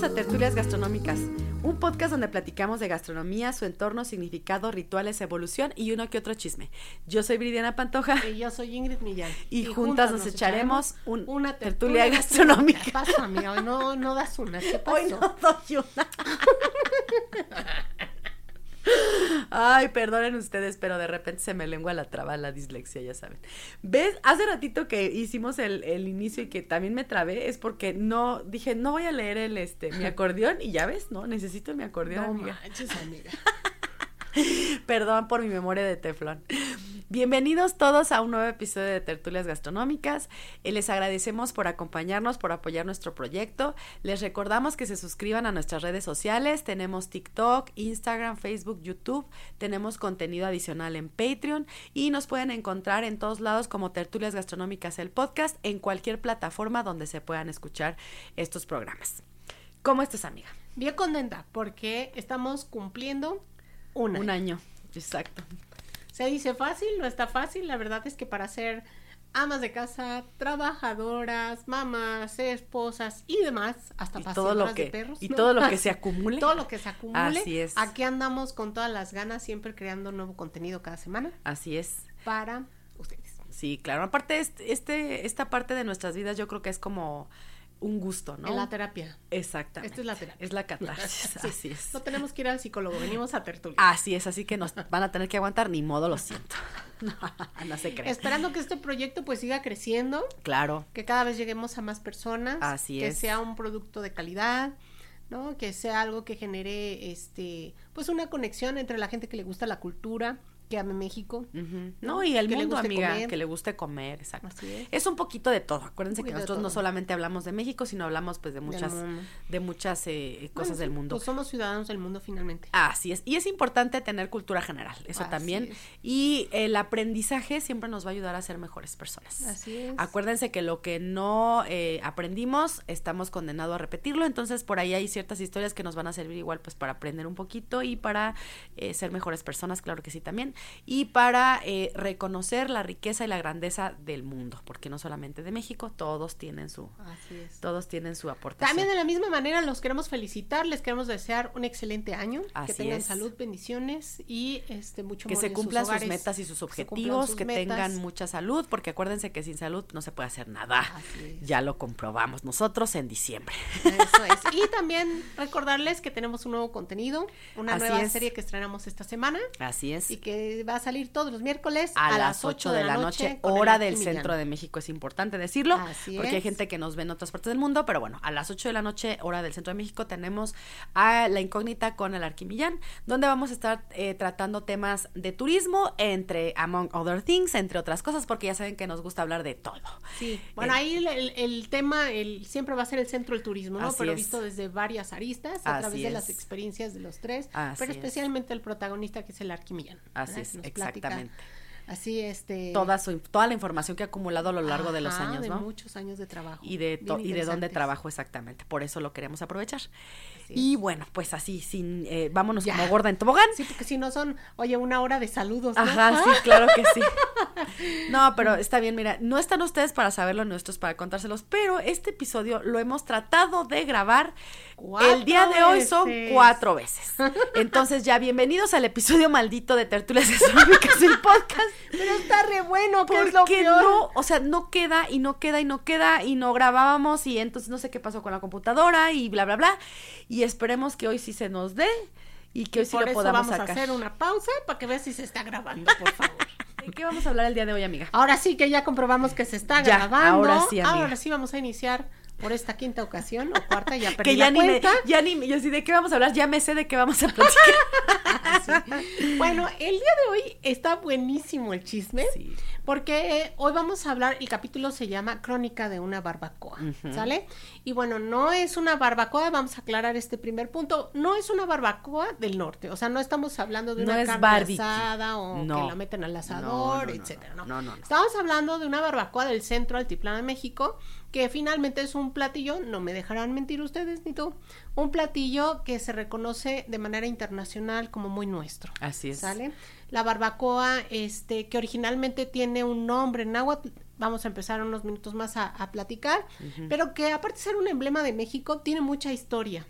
Bienvenidos a Tertulias Gastronómicas, un podcast donde platicamos de gastronomía, su entorno, significado, rituales, evolución y uno que otro chisme. Yo soy Bridiana Pantoja. Y yo soy Ingrid Millán. Y, juntas, nos, echaremos, una tertulia, gastronómica. ¿Qué pasa, amiga? Hoy no, no das una. ¿Qué pasó? Hoy no doy una. Ay, perdonen ustedes, pero de repente se me lengua la traba la dislexia, ya saben. ¿Ves? Hace ratito que hicimos el, el, inicio y que también me trabé, es porque no, dije, no voy a leer el, este, mi acordeón, y ya ves, ¿no? Necesito mi acordeón, no amiga. Manches, amiga. Perdón por mi memoria de teflón. Bienvenidos todos a un nuevo episodio de Tertulias Gastronómicas. Eh, les agradecemos por acompañarnos, por apoyar nuestro proyecto. Les recordamos que se suscriban a nuestras redes sociales. Tenemos TikTok, Instagram, Facebook, YouTube. Tenemos contenido adicional en Patreon y nos pueden encontrar en todos lados como Tertulias Gastronómicas el podcast en cualquier plataforma donde se puedan escuchar estos programas. ¿Cómo estás, amiga? Bien contenta porque estamos cumpliendo un año. Un año, exacto. Se dice fácil, no está fácil. La verdad es que para ser amas de casa, trabajadoras, mamás, esposas y demás, hasta y todo lo que, de perros. Y ¿no? todo lo que se acumule. todo lo que se acumule. Así es. Aquí andamos con todas las ganas, siempre creando nuevo contenido cada semana. Así es. Para ustedes. Sí, claro. Aparte, este, este, esta parte de nuestras vidas yo creo que es como un gusto, ¿no? En la terapia. Exactamente. Esta es la terapia. Es la catarsis, sí. así es. No tenemos que ir al psicólogo, venimos a tertulia. Así es, así que nos van a tener que aguantar, ni modo, lo siento. No, no se cree. Esperando que este proyecto pues siga creciendo. Claro. Que cada vez lleguemos a más personas. Así que es. Que sea un producto de calidad. ¿no? Que sea algo que genere este pues una conexión entre la gente que le gusta la cultura, que ame México. Uh -huh. No, ¿no? y el que mundo, amiga, comer. que le guste comer, exacto. Así es. es. un poquito de todo. Acuérdense que nosotros no solamente hablamos de México, sino hablamos pues de muchas, de muchas eh, cosas bueno, del mundo. Pues somos ciudadanos del mundo finalmente. Así es. Y es importante tener cultura general, eso Así también. Es. Y el aprendizaje siempre nos va a ayudar a ser mejores personas. Así es. Acuérdense que lo que no eh, aprendimos, estamos condenados a repetirlo. Entonces, por ahí hay ciertas historias que nos van a servir igual pues para aprender un poquito y para eh, ser mejores personas, claro que sí también. Y para eh, reconocer la riqueza y la grandeza del mundo, porque no solamente de México, todos tienen su, Así es. todos tienen su aportación. También de la misma manera los queremos felicitar, les queremos desear un excelente año, Así que tengan es. salud, bendiciones y este mucho que amor se cumplan sus, metas y sus objetivos, sus que metas. tengan mucha salud, porque acuérdense que sin salud no se puede hacer nada. Así es. Ya lo comprobamos nosotros en diciembre. Eso es. Y también recordarles que tenemos un nuevo contenido, una Así nueva es. serie que estrenamos esta semana Así es. y que va a salir todos los miércoles a, las 8 de la noche, hora del centro de México, es importante decirlo, Así porque hay gente que nos ve en otras partes del mundo, pero bueno, a las 8 de la noche, hora del centro de México, tenemos a La Incógnita con el Arquimillán, donde vamos a estar eh, tratando temas de turismo, entre, among other things, entre otras cosas, porque ya saben que nos gusta hablar de todo. Sí, bueno, Eh, ahí el, el- el tema el, siempre va a ser el centro del turismo, ¿no? Pero es. visto desde varias aristas, a Así través de las experiencias de los tres, Así pero es. especialmente el protagonista que es el Arquimillán. Es, platica exactamente. Así, este... Toda, su, toda la información que ha acumulado a lo largo de los años, de ¿no? muchos años de trabajo. y de, to- y de dónde trabajo exactamente. Por eso lo queremos aprovechar. Y es. bueno, pues así, sin, eh, vámonos Ya. como gorda en tobogán. Sí, porque si no son, oye, una hora de saludos, ¿no? Ajá, sí, claro que sí. No, pero está bien, mira, no están ustedes para saberlo, ni nosotros para contárselos, pero este episodio lo hemos tratado de grabar. El día de hoy son cuatro veces. Entonces ya bienvenidos al episodio maldito de Tertulias Gastronómicas, el podcast. Pero está re bueno, que es lo peor. no, o sea, no queda y no queda y no queda y no grabábamos y entonces no sé qué pasó con la computadora y bla, bla, bla. Y esperemos que hoy sí se nos dé y que hoy sí Por lo eso podamos vamos sacar. a hacer una pausa para que veas si se está grabando, por favor. ¿De qué vamos a hablar el día de hoy, amiga? Ahora sí que ya comprobamos que se está Ya, grabando. ahora sí, amiga. Ahora sí vamos a iniciar por esta quinta ocasión o cuarta, ya perdí que ya la ni me, cuenta. ya ni, yo sí, ¿de qué vamos a hablar? Ya me sé de qué vamos a platicar. Sí. Bueno, el día de hoy está buenísimo el chisme. Sí. Porque eh, hoy vamos a hablar, el capítulo se llama Crónica de una barbacoa, ¿sale? Y bueno, no es una barbacoa, vamos a aclarar este primer punto, no es una barbacoa del norte, o sea, no estamos hablando de No una carne barbecue. asada o No. que la meten al asador, No, etcétera, no, no, no. Estamos hablando de una barbacoa del centro altiplano de México, que finalmente es un platillo, no me dejarán mentir ustedes ni tú, un platillo que se reconoce de manera internacional como muy nuestro. Así es. ¿Sale? La barbacoa, este, que originalmente tiene un nombre en náhuatl, vamos a empezar unos minutos más a, a platicar, pero que aparte de ser un emblema de México, tiene mucha historia.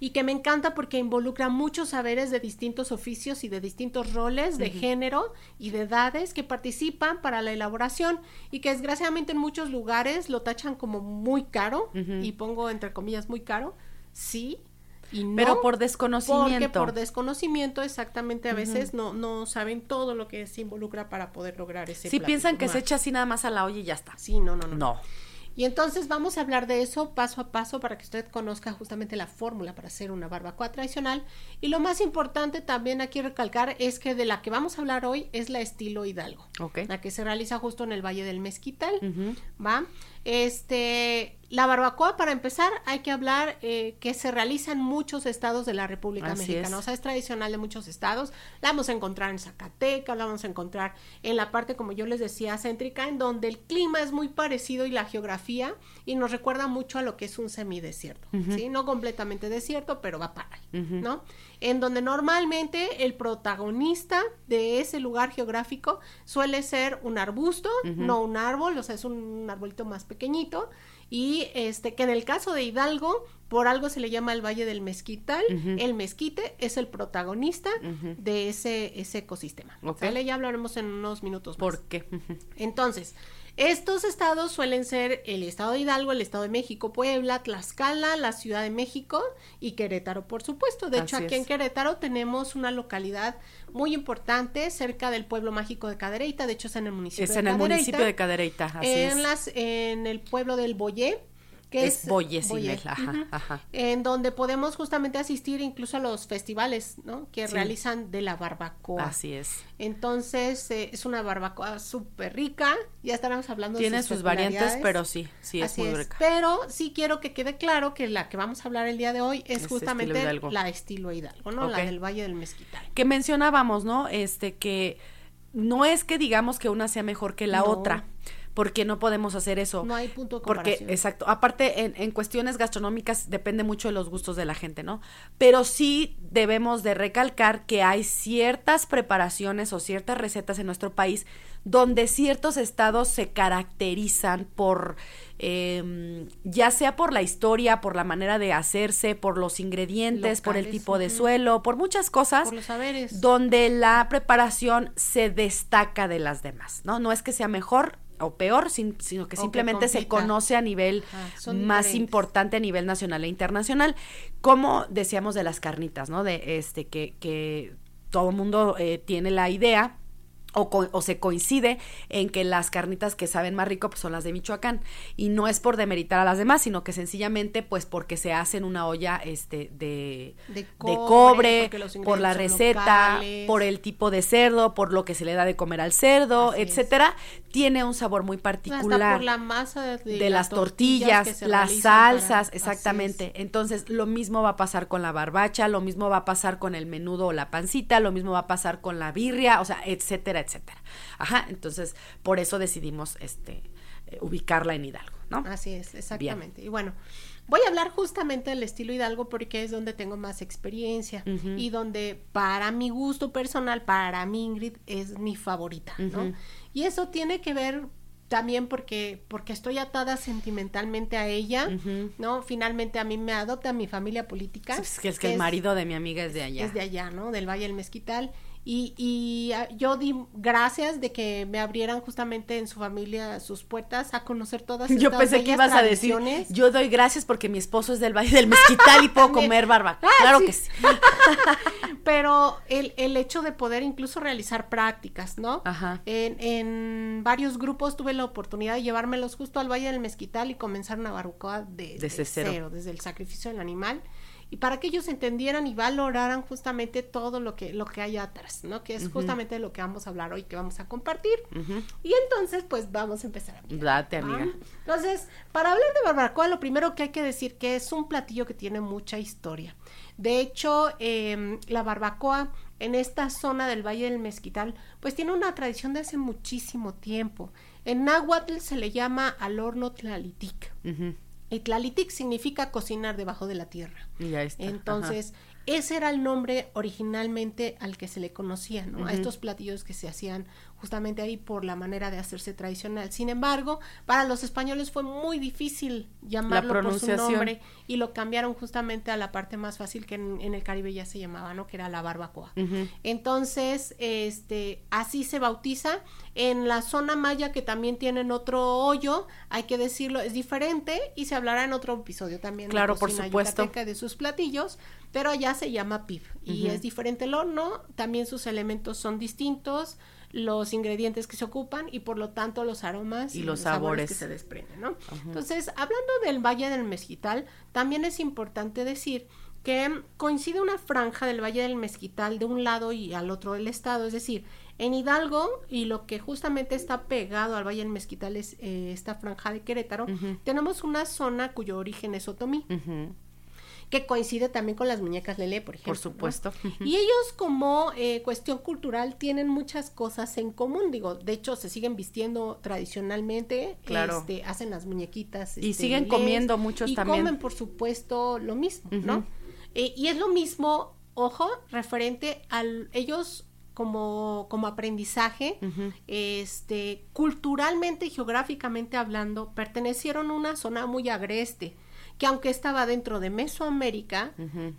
Y que me encanta porque involucra muchos saberes de distintos oficios y de distintos roles de género y de edades que participan para la elaboración y que desgraciadamente en muchos lugares lo tachan como muy caro y pongo entre comillas muy caro, sí y no. Pero por Porque desconocimiento. por desconocimiento exactamente a veces no, no saben todo lo que se involucra para poder lograr ese Si platillo. piensan que se echa así nada más a la olla y ya está. Sí, no, no, no. No. Y entonces vamos a hablar de eso paso a paso para que usted conozca justamente la fórmula para hacer una barbacoa tradicional. Y lo más importante también aquí recalcar es que de la que vamos a hablar hoy es la estilo Hidalgo. Ok. La que se realiza justo en el Valle del Mezquital. ¿Va? Este, la barbacoa, para empezar, hay que hablar eh, que se realiza en muchos estados de la República Así Mexicana. es. O sea, es tradicional de muchos estados. La vamos a encontrar en Zacatecas, la vamos a encontrar en la parte, como yo les decía, céntrica, en donde el clima es muy parecido y la geografía, y nos recuerda mucho a lo que es un semidesierto, ¿sí? No completamente desierto, pero va para ahí, ¿no? En donde normalmente el protagonista de ese lugar geográfico suele ser un arbusto, no un árbol, o sea, es un arbolito más pequeñito, y este, que en el caso de Hidalgo, por algo se le llama el Valle del Mezquital, el mezquite es el protagonista de ese, ese ecosistema. Ya hablaremos en unos minutos más. ¿Por qué? Entonces, estos estados suelen ser el estado de Hidalgo, el estado de México, Puebla, Tlaxcala, la Ciudad de México y Querétaro, por supuesto. De hecho, aquí es. en Querétaro tenemos una localidad muy importante cerca del pueblo mágico de Cadereyta, de hecho es en el municipio Es de en el Cadereyta, municipio de Cadereyta, así en es. las en el pueblo del Boyé, que es, Es ajá, ajá. en donde podemos justamente asistir incluso a los festivales, ¿no? Que Sí. realizan de la barbacoa. Así es. Entonces, eh, es una barbacoa súper rica. Ya estaremos hablando Tiene de sus variantes, peculiaridades. pero sí, sí es Así muy es. rica. Pero sí quiero que quede claro que la que vamos a hablar el día de hoy es Es justamente estilo la estilo Hidalgo, ¿no? La del Valle del Mezquital. que mencionábamos, ¿no? Este que no es que digamos que una sea mejor que la No. otra, porque no podemos hacer eso. No hay punto de Porque, exacto, aparte en, en cuestiones gastronómicas depende mucho de los gustos de la gente, ¿no? Pero sí debemos de recalcar que hay ciertas preparaciones o ciertas recetas en nuestro país donde ciertos estados se caracterizan por, eh, ya sea por la historia, por la manera de hacerse, por los ingredientes, por el tipo de suelo, por muchas cosas Por los saberes. donde la preparación se destaca de las demás, ¿no? No es que sea mejor o peor, sin- sino que O que simplemente se conoce a nivel Ajá, más diferentes. importante a nivel nacional e internacional, como decíamos de las carnitas, ¿no? De este que, que todo el mundo eh, tiene la idea o, co- o se coincide en que las carnitas que saben más rico pues, son las de Michoacán y no es por demeritar a las demás sino que sencillamente pues porque se hace en una olla este de, De de cobre, por la receta locales. por el tipo de cerdo por lo que se le da de comer al cerdo Así es. Tiene un sabor muy Hasta particular por la masa de, de, las tortillas, las para- salsas, exactamente. Entonces, lo mismo va a pasar con la barbacha, lo mismo va a pasar con el menudo o la pancita, lo mismo va a pasar con la birria, o sea, etcétera, etcétera. Ajá, entonces, por eso decidimos este eh, ubicarla en Hidalgo, ¿no? Así es, exactamente. Y bueno, voy a hablar justamente del estilo Hidalgo porque es donde tengo más experiencia y donde para mi gusto personal, para mí Ingrid es mi favorita, ¿no? Y eso tiene que ver también porque porque estoy atada sentimentalmente a ella. ¿no? Finalmente a mí me adopta mi familia política. Es que es que el marido de mi amiga es de allá. es de allá, ¿no? Del Valle del Mezquital. Y, y ah, yo di gracias de que me abrieran justamente en su familia sus puertas a conocer todas estas Yo pensé que ibas a decir, yo doy gracias porque mi esposo es del Valle del Mezquital y puedo comer barbacoa. Ah, claro sí. que sí. Pero el, el hecho de poder incluso realizar prácticas, ¿no? Ajá. En, en varios grupos tuve la oportunidad de llevármelos justo al Valle del Mezquital y comenzar una barbacoa de, Desde de cero. desde el sacrificio del animal. Y para que ellos entendieran y valoraran justamente todo lo que, lo que hay atrás, ¿no? Que es justamente de lo que vamos a hablar hoy, que vamos a compartir. Y entonces, pues vamos a empezar a hablar. Date, ¿va? amiga. Entonces, para hablar de barbacoa, lo primero que hay que decir que es un platillo que tiene mucha historia. De hecho, eh, la barbacoa en esta zona del Valle del Mezquital, pues tiene una tradición de hace muchísimo tiempo. En náhuatl se le llama al horno tlalitic. Y tlalitic significa cocinar debajo de la tierra. Y ya está. Entonces, ese era el nombre originalmente al que se le conocía, ¿no? A estos platillos que se hacían justamente ahí por la manera de hacerse tradicional. Sin embargo, para los españoles fue muy difícil llamarlo por su nombre y lo cambiaron justamente a la parte más fácil que en, en el Caribe ya se llamaba, ¿no? Que era la barbacoa. Entonces, este, así se bautiza. En la zona maya, que también tienen otro hoyo, hay que decirlo, es diferente y se hablará en otro episodio también. de Claro, por supuesto. de sus platillos, pero ya se llama pib y es diferente el horno, también sus elementos son distintos, los ingredientes que se ocupan y por lo tanto los aromas Y los sabores. que se desprenden, ¿no? Entonces, hablando del Valle del Mezquital, también es importante decir que coincide una franja del Valle del Mezquital de un lado y al otro del estado, es decir, en Hidalgo y lo que justamente está pegado al Valle del Mezquital es eh, esta franja de Querétaro, tenemos una zona cuyo origen es otomí. Que coincide también con las muñecas Lele, por ejemplo. Por supuesto. ¿no? Y ellos como eh, cuestión cultural tienen muchas cosas en común, digo, de hecho se siguen vistiendo tradicionalmente, Claro. este, hacen las muñequitas. Y este, siguen lelés, comiendo muchos y también. comen, por supuesto, lo mismo, ¿no? Eh, y es lo mismo, ojo, referente a ellos como, como aprendizaje, este, culturalmente y geográficamente hablando, pertenecieron a una zona muy agreste, que aunque estaba dentro de Mesoamérica,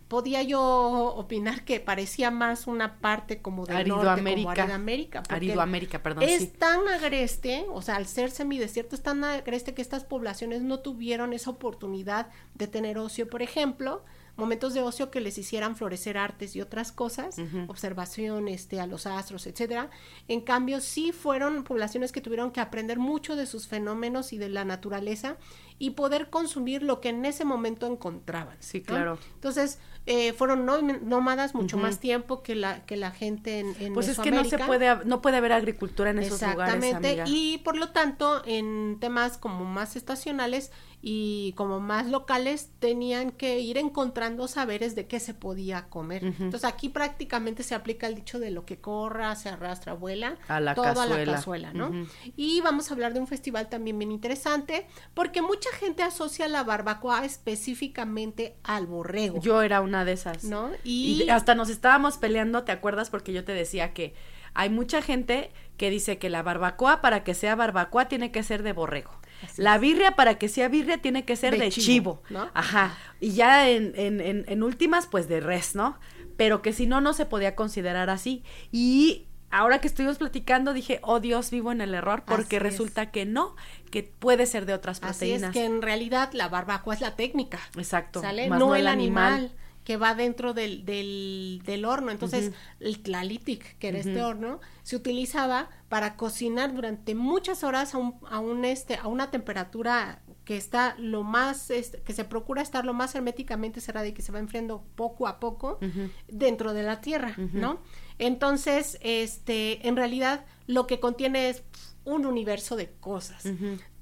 podía yo opinar que parecía más una parte como del norte, como Aridoamérica. Aridoamérica, Aridoamérica, perdón. es sí. tan agreste, o sea, al ser semidesierto es tan agreste que estas poblaciones no tuvieron esa oportunidad de tener ocio, por ejemplo, momentos de ocio que les hicieran florecer artes y otras cosas, observación este, a los astros, etcétera. En cambio, sí fueron poblaciones que tuvieron que aprender mucho de sus fenómenos y de la naturaleza y poder consumir lo que en ese momento encontraban. Sí, ¿no? claro. Entonces, eh, fueron nó- nómadas mucho más tiempo que la, que la gente en, en Pues es que no se puede, no puede haber agricultura en esos lugares, Exactamente, y por lo tanto, en temas como más estacionales y como más locales, tenían que ir encontrando saberes de qué se podía comer. Entonces, aquí prácticamente se aplica el dicho de lo que corra, se arrastra, vuela, A la todo a la cazuela. cazuela, ¿no? Y vamos a hablar de un festival también bien interesante, porque mucha gente asocia la barbacoa específicamente al borrego, Yo era una de esas. ¿no? Y de- hasta nos estábamos peleando, ¿te acuerdas? Porque yo te decía que hay mucha gente que dice que la barbacoa para que sea barbacoa tiene que ser de borrego. Así la birria para que sea birria tiene que ser De de, chivo, chivo. ¿no? Ajá. Y ya en, en, en, en últimas, pues de res, ¿no? Pero que si no, no se podía considerar así. Y ahora que estuvimos platicando, dije, oh Dios, vivo en el error, porque Así es. resulta que no, que puede ser de otras Así proteínas. es que en realidad la barbacoa es la técnica. Exacto. ¿Sale? No, el animal. Que va dentro del, del, del horno. Entonces, el tlalitic, que era este horno, se utilizaba para cocinar durante muchas horas a, un, a, un, este, a una temperatura que está lo más, este, que se procura estar lo más herméticamente cerrada y que se va enfriando poco a poco dentro de la tierra, ¿no? Entonces, este, en realidad, lo que contiene es un universo de cosas.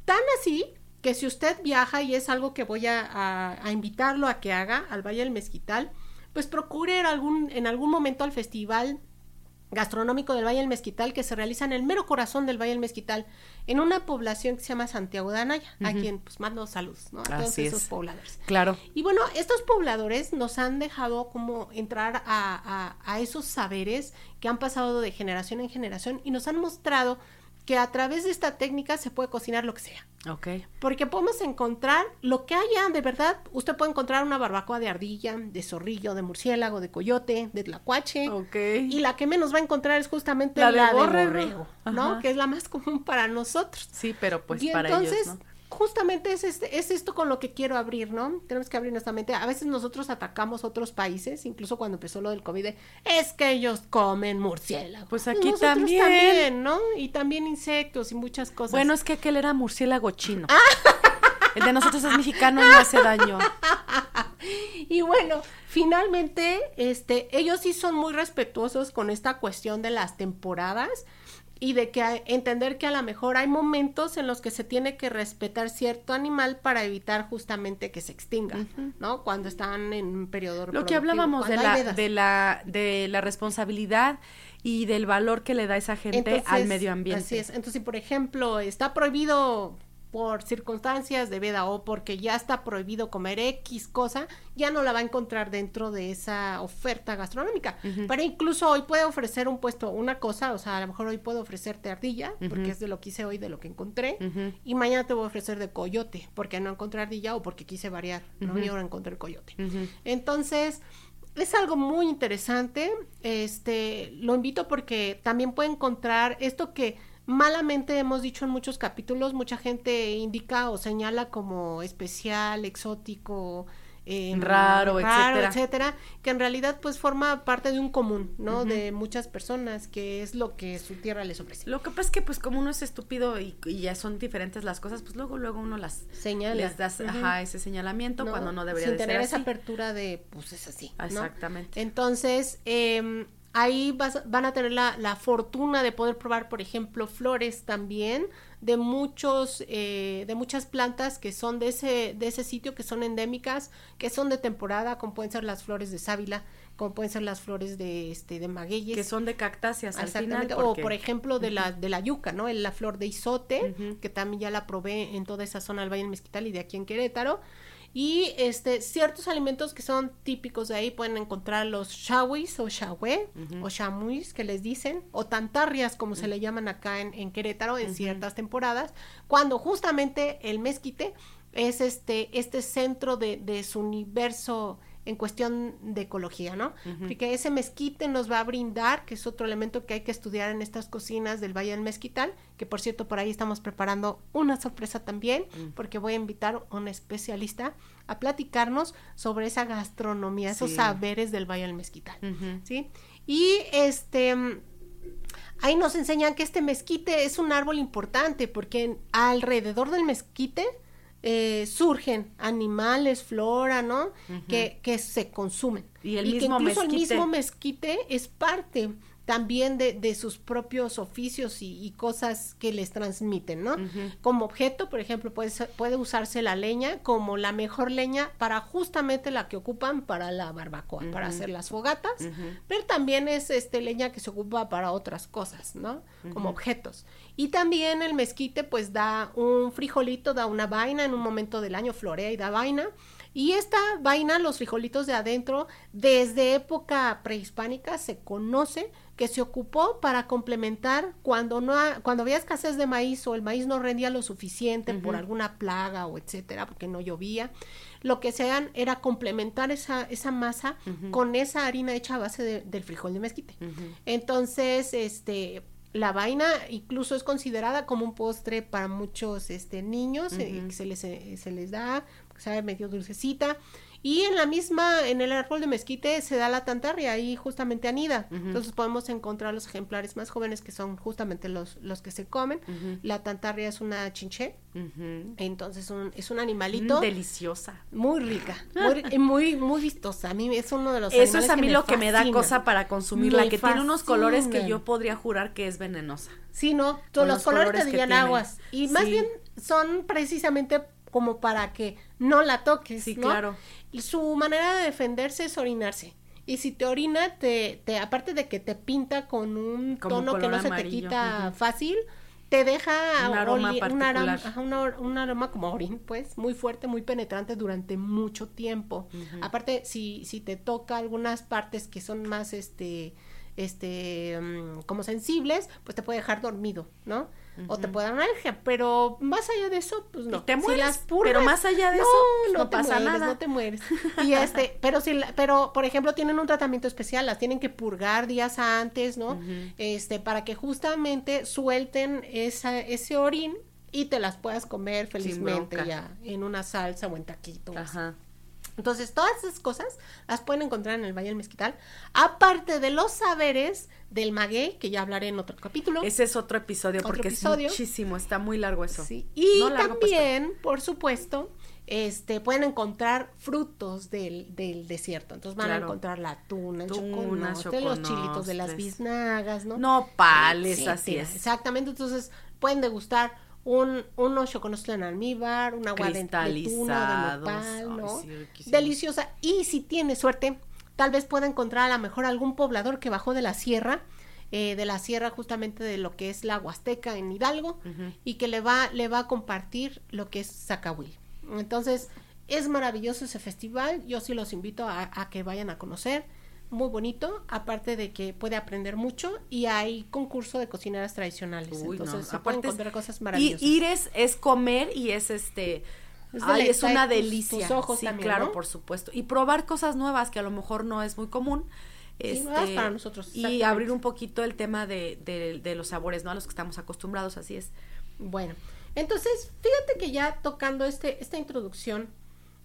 Tan así que si usted viaja, y es algo que voy a, a- a invitarlo a que haga al Valle del Mezquital, pues procure ir algún, en algún momento al festival gastronómico del Valle del Mezquital que se realiza en el mero corazón del Valle del Mezquital, en una población que se llama Santiago de Anaya, a quien pues mando saludos, ¿no? A todos esos es. pobladores. Claro. Y bueno, estos pobladores nos han dejado como entrar a, a- a esos saberes que han pasado de generación en generación y nos han mostrado que a través de esta técnica se puede cocinar lo que sea. Ok. Porque podemos encontrar lo que haya, de verdad. Usted puede encontrar una barbacoa de ardilla, de zorrillo, de murciélago, de coyote, de tlacuache. Ok. Y la que menos va a encontrar es justamente La la, de de borrego. borrego, ¿no? Ajá. Que es la más común para nosotros. Sí, pero pues y para entonces, ellos, ¿no? Justamente es, este, es esto con lo que quiero abrir, ¿no? Tenemos que abrir nuestra mente. A veces nosotros atacamos otros países, incluso cuando empezó lo del COVID, de, es que ellos comen murciélago. Pues aquí nosotros también. ¿no? Y también insectos y muchas cosas. Bueno, es que aquel era murciélago chino. Ah. El de nosotros es mexicano y no hace daño. Y bueno, finalmente, este, ellos sí son muy respetuosos con esta cuestión de las temporadas y de que entender que a lo mejor hay momentos en los que se tiene que respetar cierto animal para evitar justamente que se extinga, ¿no? Cuando están en un periodo Lo que hablábamos de la, de la, de la responsabilidad y del valor que le da esa gente al medio ambiente. Así es. Entonces, si por ejemplo está prohibido por circunstancias de veda o porque ya está prohibido comer X cosa, ya no la va a encontrar dentro de esa oferta gastronómica. Pero incluso hoy puede ofrecer un puesto, una cosa, o sea, a lo mejor hoy puedo ofrecerte ardilla, porque es de lo que hice hoy, de lo que encontré, y mañana te voy a ofrecer de coyote, porque no encontré ardilla o porque quise variar, ¿no? Y ahora encontré el coyote. Entonces, es algo muy interesante. Este, lo invito porque también puede encontrar esto que malamente hemos dicho en muchos capítulos, mucha gente indica o señala como especial, exótico, eh, Raro, etcétera. etcétera, que en realidad pues forma parte de un común, ¿no? De muchas personas, que es lo que su tierra les ofrece. Lo que pasa es que pues como uno es estúpido y, y ya son diferentes las cosas, pues luego luego uno las Señala. les das ajá, ese señalamiento ¿no? cuando no debería Sin de ser tener así. esa apertura de, pues es así. ¿no? Exactamente. Entonces, eh, ahí vas- van a tener la, fortuna de poder probar, por ejemplo, flores también de muchos, eh, de muchas plantas que son de ese, de ese sitio, que son endémicas, que son de temporada, como pueden ser las flores de sábila, como pueden ser las flores de, este, de magueyes. que son de cactáceas al final o por ejemplo de la de la yuca, ¿no? La flor de isote, que también ya la probé en toda esa zona del Valle del Mezquital y de aquí en Querétaro. Y este ciertos alimentos que son típicos de ahí pueden encontrar los shawis o shawé o chamuis que les dicen o tantarrias como se le llaman acá en, en Querétaro en ciertas temporadas cuando justamente el mezquite es este este centro de, de su universo en cuestión de ecología, ¿no? Porque ese mezquite nos va a brindar, que es otro elemento que hay que estudiar en estas cocinas del Valle del Mezquital, que por cierto por ahí estamos preparando una sorpresa también, porque voy a invitar a un especialista a platicarnos sobre esa gastronomía, esos Sí. saberes del Valle del Mezquital. ¿sí? Y este mm, ahí nos enseñan que este mezquite es un árbol importante porque alrededor del mezquite eh, surgen animales, flora, ¿no? que, que se consumen. Y el que mismo incluso el mismo mezquite es parte también de, de sus propios oficios y, y cosas que les transmiten, ¿no? Como objeto, por ejemplo, puede, ser- puede usarse la leña como la mejor leña para justamente la que ocupan para la barbacoa, para hacer las fogatas, pero también es este leña que se ocupa para otras cosas, ¿no? Como objetos. Y también el mezquite pues da un frijolito, da una vaina en un momento del año, florea y da vaina. Y esta vaina, los frijolitos de adentro, desde época prehispánica se conoce que se ocupó para complementar cuando no ha- cuando había escasez de maíz o el maíz no rendía lo suficiente por alguna plaga o etcétera, porque no llovía. Lo que hacían era complementar esa, esa masa con esa harina hecha a base de- del frijol de mezquite. Entonces, este la vaina incluso es considerada como un postre para muchos este niños, eh, se les eh, se les da, sabe medio dulcecita. Y en la misma, en el árbol de mezquite se da la tantarria, ahí justamente anida. Entonces podemos encontrar los ejemplares más jóvenes que son justamente los, los que se comen. La tantarria es una chinché, Ujú. entonces un- es un animalito Mm, deliciosa. muy rica, muy, y muy, muy vistosa. A mí es uno de los Eso es a mí me lo que me da cosa para consumirla, Me que tiene unos colores que yo podría jurar que es venenosa. Sí, no, todos los, los colores, colores te que dirían aguas. Y más bien son precisamente como para que no la toques. Sí, ¿no? claro. Su manera de defenderse es orinarse. Y si te orina, te, te aparte de que te pinta con un Como tono que no se te quita fácil, te deja Un aroma un, aroma, ajá, un ar- un aroma como orín, pues, muy fuerte, muy penetrante durante mucho tiempo. Aparte, si, si te toca algunas partes que son más, este, este, mm, como sensibles, pues te puede dejar dormido, ¿no? O te puede dar una alergia, pero más allá de eso, pues no. Y te Si mueres, las pero más allá de no, eso, pues, no, no te pasa mueres, nada. no te mueres. Y este, pero si, la- pero por ejemplo tienen un tratamiento especial, las tienen que purgar días antes, ¿no? Este, para que justamente suelten esa, ese orín y te las puedas comer felizmente ya en una salsa o en taquito. o así. Ajá. Entonces, todas esas cosas las pueden encontrar en el Valle del Mezquital, aparte de los saberes del maguey, que ya hablaré en otro capítulo. Ese es otro episodio Otro porque episodio. es muchísimo, está muy largo eso. Sí. Y No largo, pues, también, por supuesto, este, pueden encontrar frutos del, del desierto. Entonces van a encontrar la tuna, el Tuna, choconote, los chilitos de las biznagas, ¿no? Nopales, Etcétera. así es. Exactamente, entonces pueden degustar un, unos choconostres en almíbar, un agua de. Deliciosa. Y si tiene suerte, tal vez pueda encontrar a lo mejor algún poblador que bajó de la sierra, eh, de la sierra justamente de lo que es la Huasteca en Hidalgo, y que le va, le va a compartir lo que es Zacahuil. Entonces, es maravilloso ese festival, yo sí los invito a, a que vayan a conocer, muy bonito, aparte de que puede aprender mucho y hay concurso de cocineras tradicionales, Uy, no, entonces se aparte pueden encontrar cosas Y maravillosas. ir es, es comer y es este. Es ay, es deleitar una delicia. tus ojos sí, también, claro, ¿no? por supuesto. Y probar cosas nuevas que a lo mejor no es muy común. Sí, nuevas este, para nosotros, Y abrir un poquito el tema de, de, de los sabores, ¿no? A los que estamos acostumbrados, así es. Bueno, entonces, fíjate que ya tocando este, esta introducción,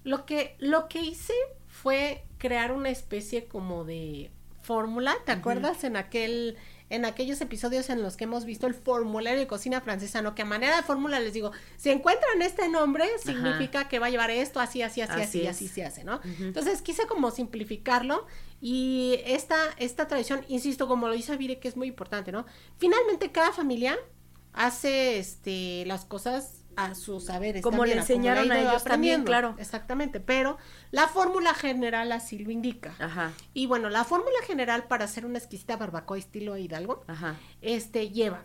lo que, lo que hice fue crear una especie como de fórmula, ¿te acuerdas? En aquel, en aquellos episodios en los que hemos visto el formulario de cocina francesa, ¿no? Que a manera de fórmula les digo, si encuentran este nombre, significa que va a llevar esto, así, así, así, Así así, así se hace, ¿no? Entonces quise como simplificarlo y esta, esta tradición, insisto, como lo dice Vire, que es muy importante, ¿no? Finalmente cada familia hace este las cosas a sus saberes. Como le enseñaron a ellos también, claro. Exactamente, pero la fórmula general así lo indica. Ajá, Y bueno, la fórmula general para hacer una exquisita barbacoa estilo Hidalgo, ajá. este lleva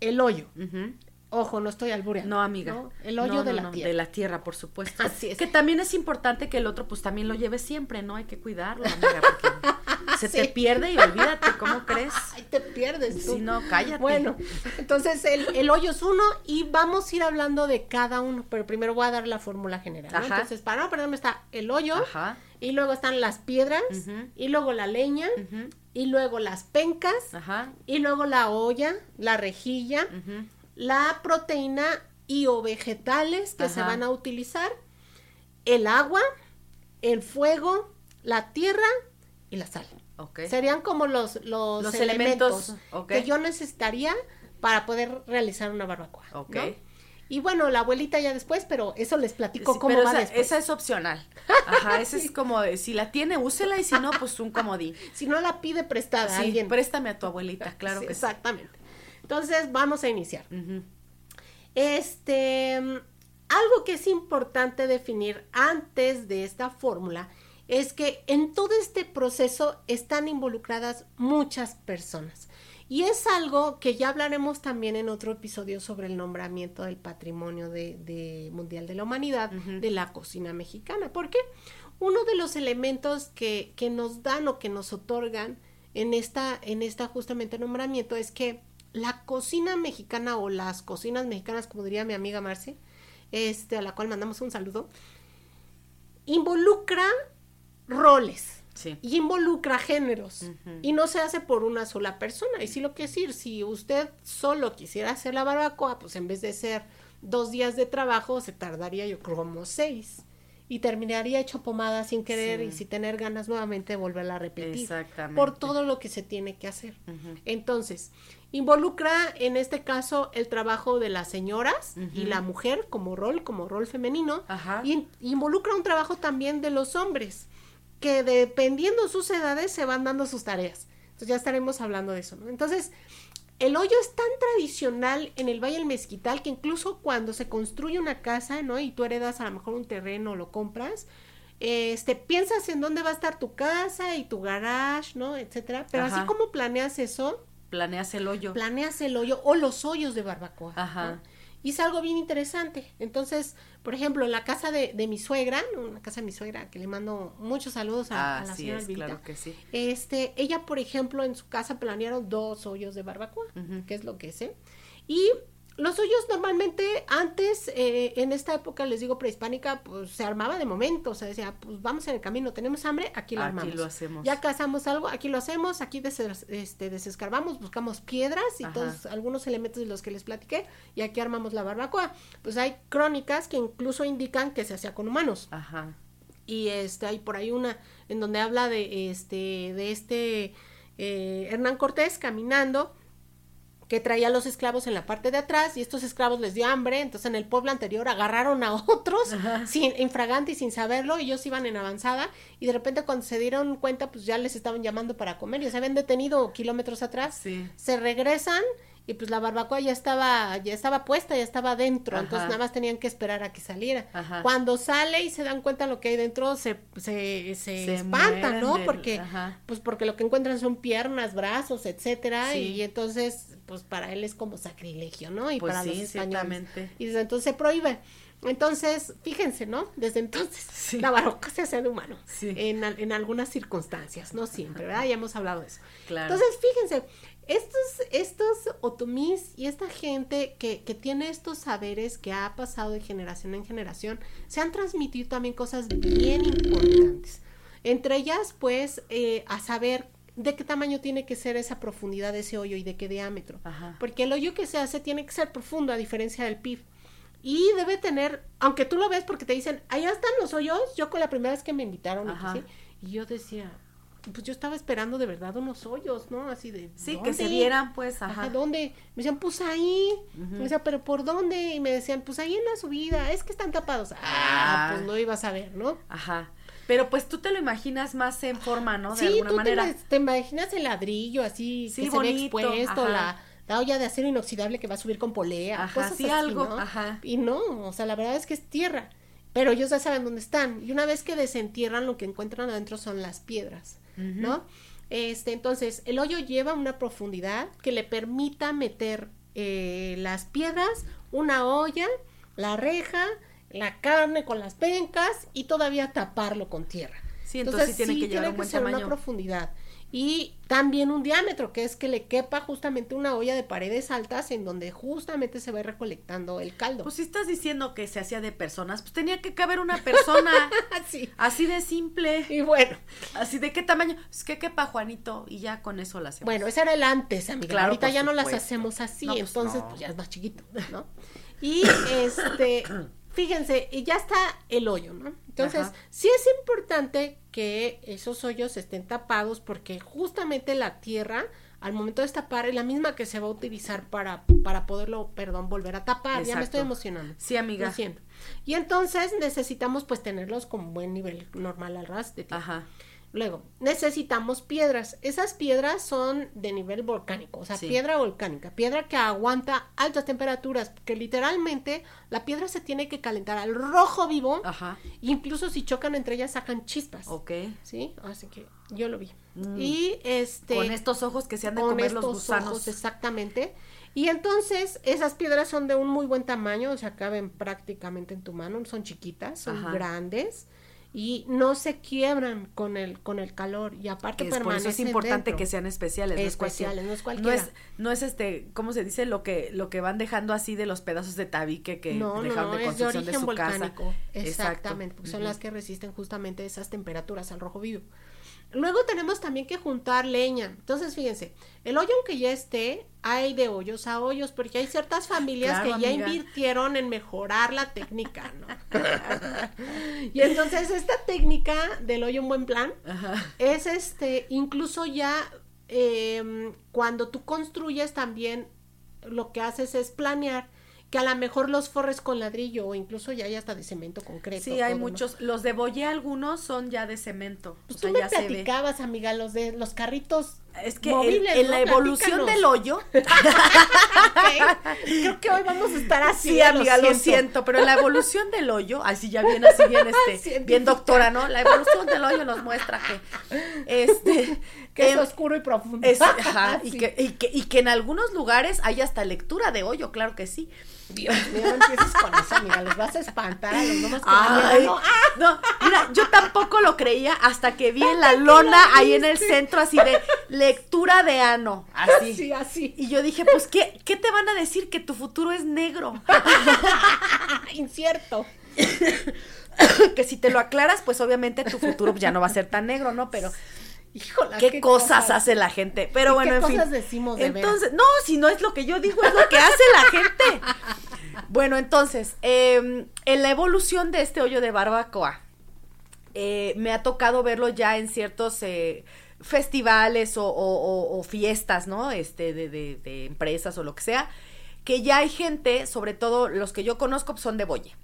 el hoyo. ujú. Ojo, no estoy albureando. No, amiga. ¿no? El hoyo No, de la tierra. De la tierra, por supuesto. Así es. Que también es importante que el otro, pues también lo lleve siempre, ¿no? Hay que cuidarlo, amiga, porque se te pierde y olvídate, ¿cómo crees? Ay, te pierdes tú. Si no, cállate. Bueno, entonces el, el hoyo es uno y vamos a ir hablando de cada uno, pero primero voy a dar la fórmula general. Ajá. Entonces, para no perderme está el hoyo, Ajá. y luego están las piedras, Ujú. y luego la leña, ujú, y luego las pencas, Ajá. y luego la olla, la rejilla, ujú. La proteína y o vegetales que se van a utilizar, el agua, el fuego, la tierra y la sal. Serían como los, los, Los elementos, que yo necesitaría para poder realizar una barbacoa. Y bueno, la abuelita ya después, pero eso les platico Sí, cómo pero va esa, después. esa es opcional. Ajá, esa es como si la tiene, úsela y si no, pues un comodín. Si no la pide prestada a alguien. préstame a tu abuelita, claro que sí. Exactamente. Entonces, vamos a iniciar. Este, algo que es importante definir antes de esta fórmula es que en todo este proceso están involucradas muchas personas. Y es algo que ya hablaremos también en otro episodio sobre el nombramiento del patrimonio de, de mundial de la humanidad de la cocina mexicana. Porque uno de los elementos que, que nos dan o que nos otorgan en esta, en esta justamente nombramiento es que la cocina mexicana o las cocinas mexicanas, como diría mi amiga Marce, este, a la cual mandamos un saludo, involucra roles Sí. y involucra géneros y no se hace por una sola persona. Y sí lo que decir, si usted solo quisiera hacer la barbacoa, pues en vez de ser dos días de trabajo, se tardaría yo creo como seis. Y terminaría hecho pomada sin querer Sí. y sin tener ganas nuevamente de volverla a repetir. Exactamente. Por todo lo que se tiene que hacer. Entonces, involucra en este caso el trabajo de las señoras y la mujer como rol, como rol femenino. Ajá. Y in- involucra un trabajo también de los hombres, que dependiendo sus edades se van dando sus tareas. Entonces ya estaremos hablando de eso, ¿no? Entonces, el hoyo es tan tradicional en el Valle del Mezquital que incluso cuando se construye una casa, ¿no? Y tú heredas a lo mejor un terreno, lo compras, este, piensas en dónde va a estar tu casa y tu garage, ¿no? Etcétera. Pero así como planeas eso, Planeas el hoyo. planeas el hoyo o los hoyos de barbacoa. Ajá. ¿no? Y es algo bien interesante. Entonces, por ejemplo, en la casa de, de mi suegra, ¿no? la casa de mi suegra, que le mando muchos saludos a, a la señora es, claro que sí. este, ella, por ejemplo, en su casa planearon dos hoyos de barbacoa, que es lo que sé. Y los hoyos normalmente antes, eh, en esta época, les digo prehispánica, pues se armaba de momento, o sea, decía, pues vamos en el camino, tenemos hambre, aquí lo armamos. Aquí lo hacemos. Ya cazamos algo, aquí lo hacemos, aquí des este, desescarbamos, buscamos piedras y Ajá. todos algunos elementos de los que les platiqué, y aquí armamos la barbacoa. Pues hay crónicas que incluso indican que se hacía con humanos. Ajá. Y este, hay por ahí una en donde habla de este, de este eh, Hernán Cortés caminando que traía a los esclavos en la parte de atrás y estos esclavos les dio hambre, entonces en el pueblo anterior agarraron a otros Ajá. sin infragante y sin saberlo, ellos iban en avanzada y de repente cuando se dieron cuenta pues ya les estaban llamando para comer y se habían detenido kilómetros atrás, Sí. se regresan y pues la barbacoa ya estaba ya estaba puesta, ya estaba dentro, Ajá. entonces nada más tenían que esperar a que saliera. Ajá. Cuando sale y se dan cuenta lo que hay dentro se se, se, Se espantan, ¿no? del- Porque ajá. pues porque lo que encuentran son piernas, brazos, etcétera, Sí. y entonces, pues para él es como sacrilegio, ¿no? Y Pues para sí, los españoles. Y desde entonces se prohíbe. Entonces, fíjense, ¿no? Desde entonces Sí. la barroca se hace de humano. Sí. En, en algunas circunstancias, no siempre, ¿verdad? Ya hemos hablado de eso. Claro. Entonces, fíjense, estos, estos otomís y esta gente que, que tiene estos saberes que ha pasado de generación en generación, se han transmitido también cosas bien importantes. Entre ellas, pues, eh, a saber de qué tamaño tiene que ser esa profundidad de ese hoyo y de qué diámetro. Ajá. Porque el hoyo que se hace tiene que ser profundo, a diferencia del PIB. Y debe tener, aunque tú lo ves porque te dicen, allá están los hoyos, yo con la primera vez que me invitaron, y sí, y yo decía, pues yo estaba esperando de verdad unos hoyos, ¿no? Así de... Sí, ¿dónde? que se vieran, pues, Ajá, ajá. ¿dónde? Me decían, pues ahí. Me decía, ¿pero por dónde? Y me decían, pues ahí en la subida, es que están tapados. Ah, Ah. pues no ibas a ver, ¿no? Ajá. Pero pues tú te lo imaginas más en forma, ¿no? De sí, alguna tú manera. Te, te imaginas el ladrillo así, Sí, que se ve bonito, expuesto, ajá. la, la olla de acero inoxidable que va a subir con polea, Ajá, cosas sí, así, algo, ¿no? ajá. Y no, o sea, la verdad es que es tierra. Pero ellos ya saben dónde están. Y una vez que desentierran, lo que encuentran adentro son las piedras, ¿no? Este, entonces, el hoyo lleva una profundidad que le permita meter eh, las piedras, una olla, la reja, la carne con las pencas y todavía taparlo con tierra. Sí, entonces, sí tiene que buen ser tamaño. una profundidad. Y también un diámetro, que es que le quepa justamente una olla de paredes altas en donde justamente se va recolectando el caldo. Pues si estás diciendo que se hacía de personas, pues tenía que caber una persona. sí. Así de simple. Y bueno, Así de qué tamaño. Es que quepa Juanito y ya con eso la hacemos. bueno, ese era el antes, amiga. Claro, Ahorita ya no las hacemos así, No, pues entonces no. pues ya es más chiquito, ¿no? Y este, fíjense, y ya está el hoyo, ¿no? Entonces, Ajá. sí es importante que esos hoyos estén tapados porque justamente la tierra al momento de destapar es la misma que se va a utilizar para, para poderlo, perdón, volver a tapar. Ya me estoy emocionando. Sí, amiga. Lo siento. Y entonces necesitamos pues tenerlos con buen nivel normal al ras de tierra. Ajá. Luego, necesitamos piedras. Esas piedras son de nivel volcánico, o sea, Sí. piedra volcánica, piedra que aguanta altas temperaturas, porque literalmente la piedra se tiene que calentar al rojo vivo, Ajá. incluso si chocan entre ellas sacan chispas. Ok. ¿Sí? Así que yo lo vi. Mm. Y este Con estos ojos que se han de con comer los gusanos. ojos, exactamente. Y entonces esas piedras son de un muy buen tamaño, o sea, caben prácticamente en tu mano, son chiquitas, son Ajá. grandes y no se quiebran con el con el calor y aparte que es, por eso es permanecen importante dentro. que sean especiales, no especiales, no es no cualquiera. es, no es este, ¿cómo se dice? Lo que, lo que van dejando así de los pedazos de tabique que no, no, dejaron no, de es de construcción de, origen su volcánico. casa. Exactamente, porque son Ujú. las que resisten justamente esas temperaturas al rojo vivo. Luego tenemos también que juntar leña. Entonces, fíjense, el hoyo aunque ya esté, hay de hoyos a hoyos, porque hay ciertas familias Claro, que ya invirtieron en mejorar la técnica, ¿no? y entonces esta técnica del hoyo en buen plan Ajá. es este, incluso ya em, cuando tú construyes también lo que haces es planear que a lo mejor los forres con ladrillo o incluso ya hay hasta de cemento concreto. Sí, hay muchos. Los de Boyé algunos son ya de cemento. Pues o sea, tú me ya se ve. platicabas, amiga, los de los carritos. Es que en, movibles, en ¿no? la evolución Platícanos. del hoyo. Creo que hoy vamos a estar así. sí, amiga, lo siento. pero en la evolución del hoyo, así ya bien, así bien, este, bien doctora, ¿no? La evolución del hoyo nos muestra que, este, Que es em, oscuro y profundo. es- ajá, y, que, y, que, y que en algunos lugares hay hasta lectura de hoyo, claro que sí. Dios mío, no empieces con eso, amiga, los vas a espantar a los nomás que Ay, no, ah, no, mira, yo tampoco lo creía hasta que vi en la lona ahí en el centro así de lectura de ano, así. Sí, así. Y yo dije, pues, ¿qué, ¿qué te van a decir? Que tu futuro es negro. Incierto. que si te lo aclaras, pues obviamente tu futuro ya no va a ser tan negro, ¿no? Pero Híjole, qué, cosas, hace la gente. Pero ¿Y bueno, qué en fin. cosas decimos de entonces, no, si no es lo que yo digo, es lo que hace la gente. Bueno, entonces, eh, en la evolución de este hoyo de barbacoa, eh, me ha tocado verlo ya en ciertos eh, festivales o, o- o- o fiestas, ¿no? Este, de, de- de empresas o lo que sea, que ya hay gente, sobre todo los que yo conozco, son de Boye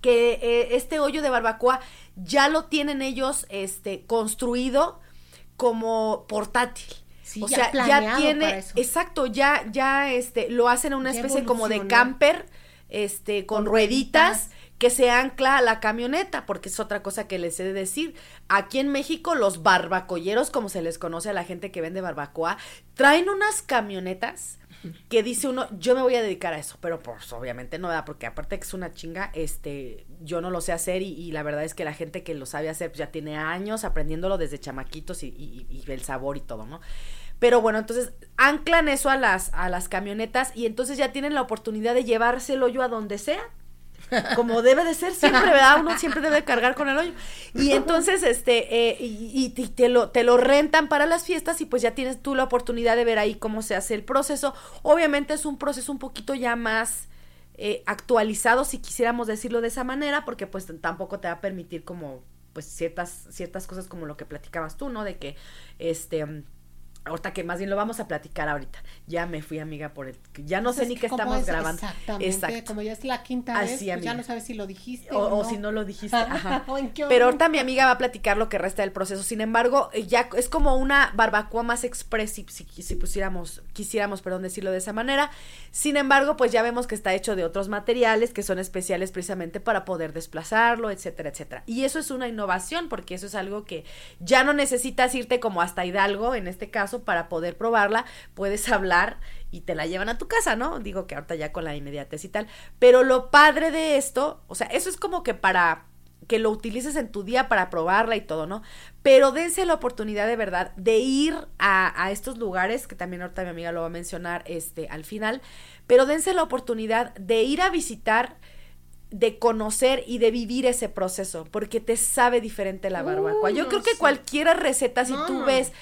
que eh, este hoyo de barbacoa ya lo tienen ellos este construido como portátil. Sí, o ya sea, ya tiene para eso. exacto, ya ya este lo hacen en una Ya especie como de camper este con, Con rueditas rueditas. que se ancla a la camioneta, porque es otra cosa que les he de decir. Aquí en México, los barbacolleros, como se les conoce a la gente que vende barbacoa, traen unas camionetas que dice uno, yo me voy a dedicar a eso, pero pues obviamente no, ¿verdad? porque aparte que es una chinga, este, yo no lo sé hacer y, y la verdad es que la gente que lo sabe hacer pues ya tiene años aprendiéndolo desde chamaquitos y, y- y el sabor y todo, ¿no? Pero bueno, entonces anclan eso a las, a las camionetas y entonces ya tienen la oportunidad de llevárselo yo a donde sea. Como debe de ser siempre, ¿verdad? Uno siempre debe cargar con el hoyo. Y entonces, este, eh, y, y- te, lo, te lo rentan para las fiestas y pues ya tienes tú la oportunidad de ver ahí cómo se hace el proceso. Obviamente es un proceso un poquito ya más eh, actualizado, si quisiéramos decirlo de esa manera, porque pues tampoco te va a permitir como pues ciertas, ciertas cosas como lo que platicabas tú, ¿no? De que, este... Ahorita que más bien lo vamos a platicar ahorita. Ya me fui, amiga, por el... Ya no sé ni qué estamos es grabando. Exactamente. Exacto. Como ya es la quinta Así, vez, pues amiga. ya no sabes si lo dijiste. O, o, o no. si no lo dijiste. Ajá. O en qué Pero ahorita mi amiga va a platicar lo que resta del proceso. Sin embargo, eh, ya es como una barbacoa más express, si, si, si pusiéramos, quisiéramos, perdón, decirlo de esa manera. Sin embargo, pues ya vemos que está hecho de otros materiales que son especiales precisamente para poder desplazarlo, etcétera, etcétera. Y eso es una innovación, porque eso es algo que ya no necesitas irte como hasta Hidalgo, en este caso, para poder probarla. Puedes hablar y te la llevan a tu casa, ¿no? Digo que ahorita ya con la inmediatez y tal. Pero lo padre de esto, o sea, eso es como que para que lo utilices en tu día para probarla y todo, ¿no? Pero dense la oportunidad de verdad de ir a, a estos lugares, que también ahorita mi amiga lo va a mencionar este, al final, pero dense la oportunidad de ir a visitar, de conocer y de vivir ese proceso, porque te sabe diferente la barbacoa. Uy, Yo no, creo que sí. cualquier receta, si No, tú ves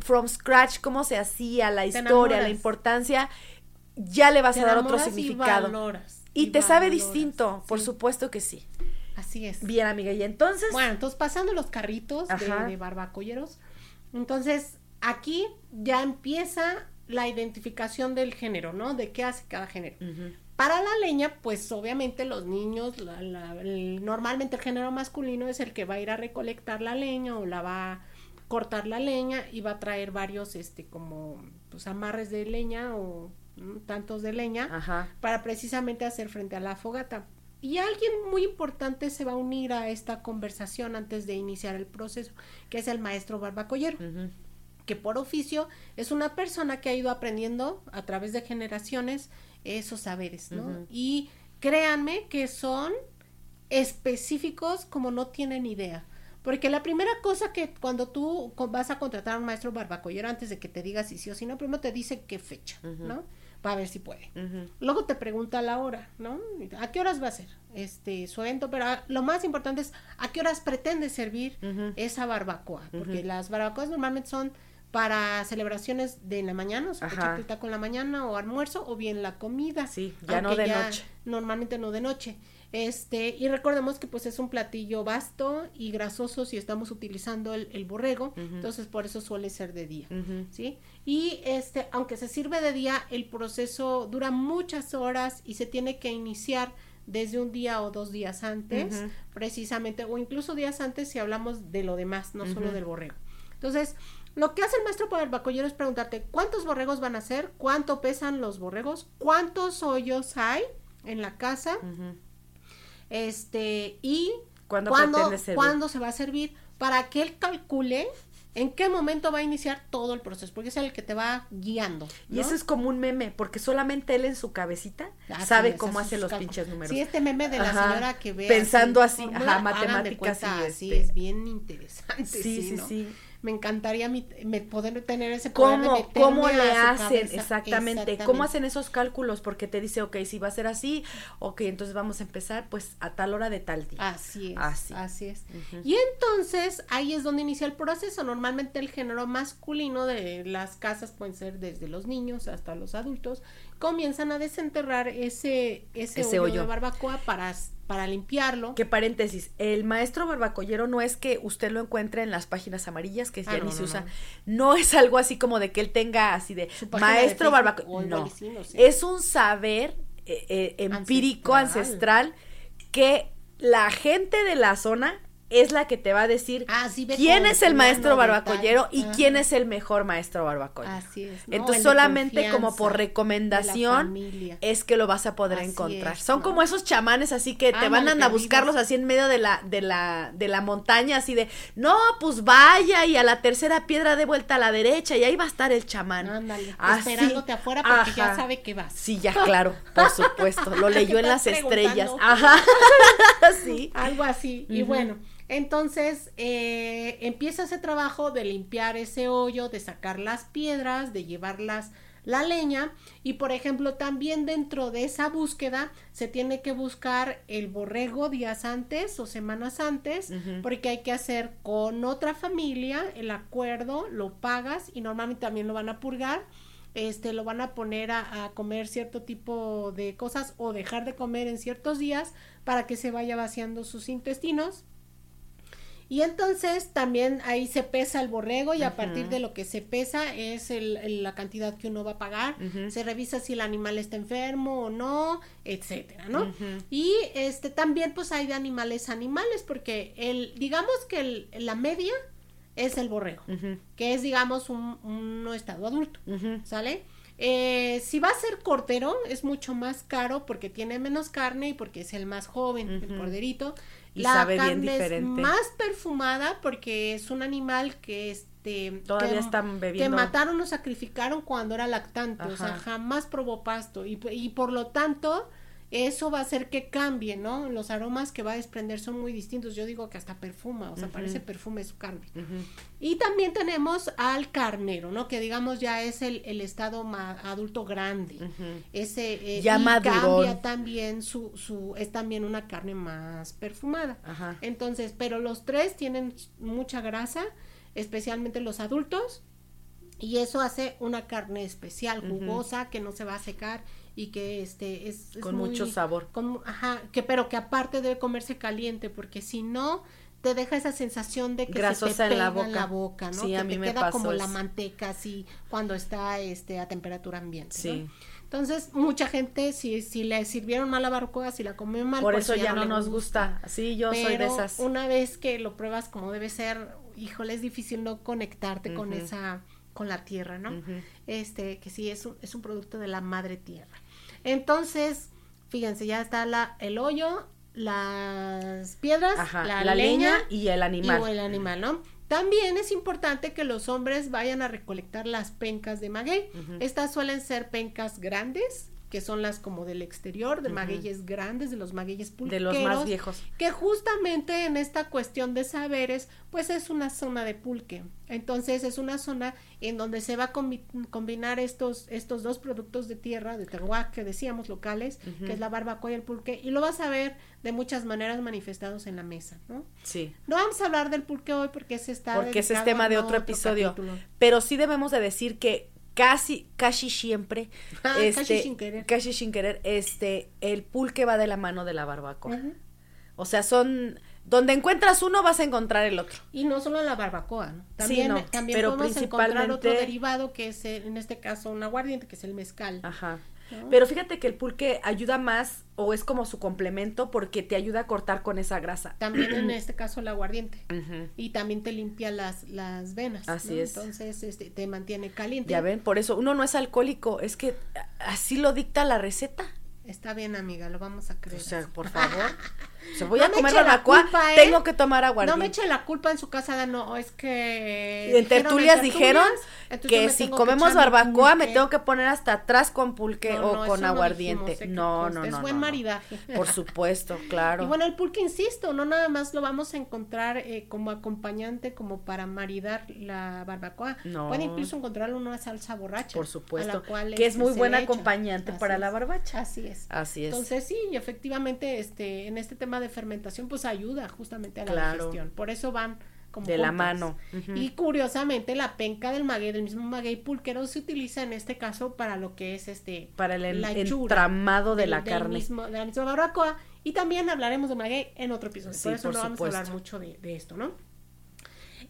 from scratch cómo se hacía, la historia, la importancia, ya le vas Te a dar otro y significado. valoras, Y, te sabe distinto, por supuesto que sí. Así es. Bien, amiga, y entonces... Bueno, entonces pasando los carritos de, de barbacolleros, entonces aquí ya empieza la identificación del género, ¿no? De qué hace cada género. Para la leña, pues obviamente los niños, la- la- el- normalmente el género masculino es el que va a ir a recolectar la leña o la va a cortar la leña y va a traer varios, este, como, pues amarres de leña o tantos de leña Ajá. para precisamente hacer frente a la fogata. Y alguien muy importante se va a unir a esta conversación antes de iniciar el proceso, que es el maestro barbacollero, que por oficio es una persona que ha ido aprendiendo a través de generaciones esos saberes. Y créanme que son específicos como no tienen idea. Porque la primera cosa que cuando tú vas a contratar a un maestro barbacollero, antes de que te diga si sí o si no, primero te dice qué fecha, Ujú. ¿no? Para ver si puede. Luego te pregunta la hora, ¿no? ¿A qué horas va a ser este su evento? Pero ah, lo más importante es a qué horas pretende servir esa barbacoa, porque las barbacoas normalmente son para celebraciones de la mañana, o sea, en la mañana o almuerzo o bien la comida. Sí, ya no de noche. Normalmente no de noche. Este, y recordemos que pues es un platillo vasto y grasoso si estamos utilizando el, el borrego, entonces por eso suele ser de día. ¿sí? Y este, aunque se sirve de día, el proceso dura muchas horas y se tiene que iniciar desde un día o dos días antes, precisamente, o incluso días antes si hablamos de lo demás, no solo del borrego. Entonces, lo que hace el maestro para el barbacollero es preguntarte cuántos borregos van a ser, cuánto pesan los borregos, cuántos hoyos hay en la casa. Este, y ¿Cuándo se va a servir, para que él calcule en qué momento va a iniciar todo el proceso, porque es el que te va guiando. Y eso es como un meme, porque solamente él en su cabecita sabe cómo hace los pinches números. Sí, este meme de la señora que ve. Pensando así, ajá, matemáticas y Sí, este es bien interesante. Sí, sí, sí me encantaría me, poder tener ese poder ¿Cómo, ¿Cómo le hacen? Exactamente. ¿Cómo hacen esos cálculos? Porque te dice, ok, si va a ser así, ok, entonces vamos a empezar pues a tal hora de tal día. Así es. Así, es. Y entonces ahí es donde inicia el proceso. Normalmente el género masculino de las casas pueden ser desde los niños hasta los adultos, comienzan a desenterrar ese, ese, hoyo, de barbacoa para, para limpiarlo. Que paréntesis, el maestro barbacollero no es que usted lo encuentre en las páginas amarillas, que ya ah, ni se usa. No. es algo así como de que él tenga así de maestro barbacollero. No, es un saber eh, eh, empírico, ancestral, que la gente de la zona es la que te va a decir ah, quién es el maestro barbacollero y quién es el mejor maestro barbacollero. Así es. Entonces solamente como por recomendación es que lo vas a poder encontrar. Son como esos chamanes así que te van a, buscarlos así en medio de la de la de la montaña así de, "No, pues vaya y a la tercera piedra de vuelta a la derecha y ahí va a estar el chamán." Ándale, esperándote afuera porque ya sabe que vas. Sí, ya claro, por supuesto. Lo leyó en las estrellas. Ajá. sí. Algo así. Y bueno, entonces eh, empieza ese trabajo de limpiar ese hoyo, de sacar las piedras, de llevarlas la leña. Y por ejemplo también dentro de esa búsqueda se tiene que buscar el borrego días antes o semanas antes porque hay que hacer con otra familia el acuerdo, lo pagas y normalmente también lo van a purgar. Este lo van a poner a, a, comer cierto tipo de cosas o dejar de comer en ciertos días para que se vaya vaciando sus intestinos y entonces también ahí se pesa el borrego y a partir de lo que se pesa es el, la cantidad que uno va a pagar. Se revisa si el animal está enfermo o no, etcétera, ¿no? Y este también pues hay de animales animales porque el digamos que el, la media es el borrego, que es digamos un, un estado adulto, ¿sale? Eh, si va a ser cordero, es mucho más caro porque tiene menos carne y porque es el más joven, el corderito la carne es más perfumada porque es un animal que este todavía están bebiendo. que mataron o sacrificaron cuando era lactante, o sea, jamás probó pasto. Y, y por lo tanto eso va a hacer que cambie, ¿no? Los aromas que va a desprender son muy distintos. Yo digo que hasta perfuma, o sea, parece perfume su carne. Y también tenemos al carnero, ¿no? Que digamos ya es el, el estado adulto grande. Ese eh, ya y cambia también su, su, es también una carne más perfumada. Entonces, pero los tres tienen mucha grasa, especialmente los adultos. Y eso hace una carne especial, jugosa, que no se va a secar y que este es, con mucho sabor. ajá, que pero que aparte debe comerse caliente porque si no te deja esa sensación de que se te pega en la boca, en la boca ¿no? Sí, que a mí te me queda como la manteca así cuando está este a temperatura ambiente. Sí. Entonces, mucha gente, si, si le sirvieron mal la barbacoa, si la comió mal, por pues eso ya, no, nos gusta. Sí, yo soy de esas. Una vez que lo pruebas como debe ser, híjole, es difícil no conectarte con esa, con la tierra, ¿no? Este, que sí es un, es un producto de la madre tierra. Entonces, fíjense, ya está la, el hoyo, las piedras, la, leña, y el animal. Y el animal, ¿no? También es importante que los hombres vayan a recolectar las pencas de maguey. Estas suelen ser pencas grandes, que son las como del exterior, de magueyes grandes, de los magueyes pulqueros. De los más viejos. Que justamente en esta cuestión de saberes, pues es una zona de pulque. Entonces es una zona en donde se va a combinar estos, estos dos productos de tierra, de terroir, que decíamos locales, que es la barbacoa y el pulque, y lo vas a ver de muchas maneras manifestados en la mesa, ¿no? Sí. No vamos a hablar del pulque hoy porque ese está... Porque ese es tema de otro, episodio. Pero sí debemos de decir que casi, casi siempre, ah, este, casi sin querer. Casi sin querer, este, el pulque va de la mano de la barbacoa. O sea, son, donde encuentras uno vas a encontrar el otro. Y no solo la barbacoa, ¿no? También, también pero podemos encontrar otro derivado que es, en este caso, un aguardiente, que es el mezcal. Ajá. Pero fíjate que el pulque ayuda más o es como su complemento porque te ayuda a cortar con esa grasa. También en este caso el aguardiente. Y también te limpia las, las venas. Así es. Entonces este, te mantiene caliente. Ya ven, por eso uno no es alcohólico, es que así lo dicta la receta. Está bien, amiga, lo vamos a creer. O sea, por favor. Se voy a comer barbacoa, ¿eh? tengo que tomar aguardiente. No me eche la culpa en su casa, no, es que... En tertulias dijeron, que si comemos barbacoa me tengo que poner hasta atrás con pulque o con aguardiente. No, no, no, Es buen maridaje. Por supuesto, claro. Y bueno, el pulque, insisto, no nada más lo vamos a encontrar eh, como acompañante, como para maridar la barbacoa. No. Puede incluso encontrarlo en una salsa borracha. Por supuesto. que es muy buen acompañante para la barbacha. Así es. Así es. Entonces sí, efectivamente, este, en este tema de fermentación, pues ayuda justamente a la digestión. Por eso van como de la mano. Y curiosamente la penca del maguey, del mismo maguey pulquero, se utiliza en este caso para lo que es este para el entramado de la carne. Mismo, de la misma barbacoa. Y también hablaremos de maguey en otro episodio. por eso no vamos a hablar mucho de, esto, ¿no?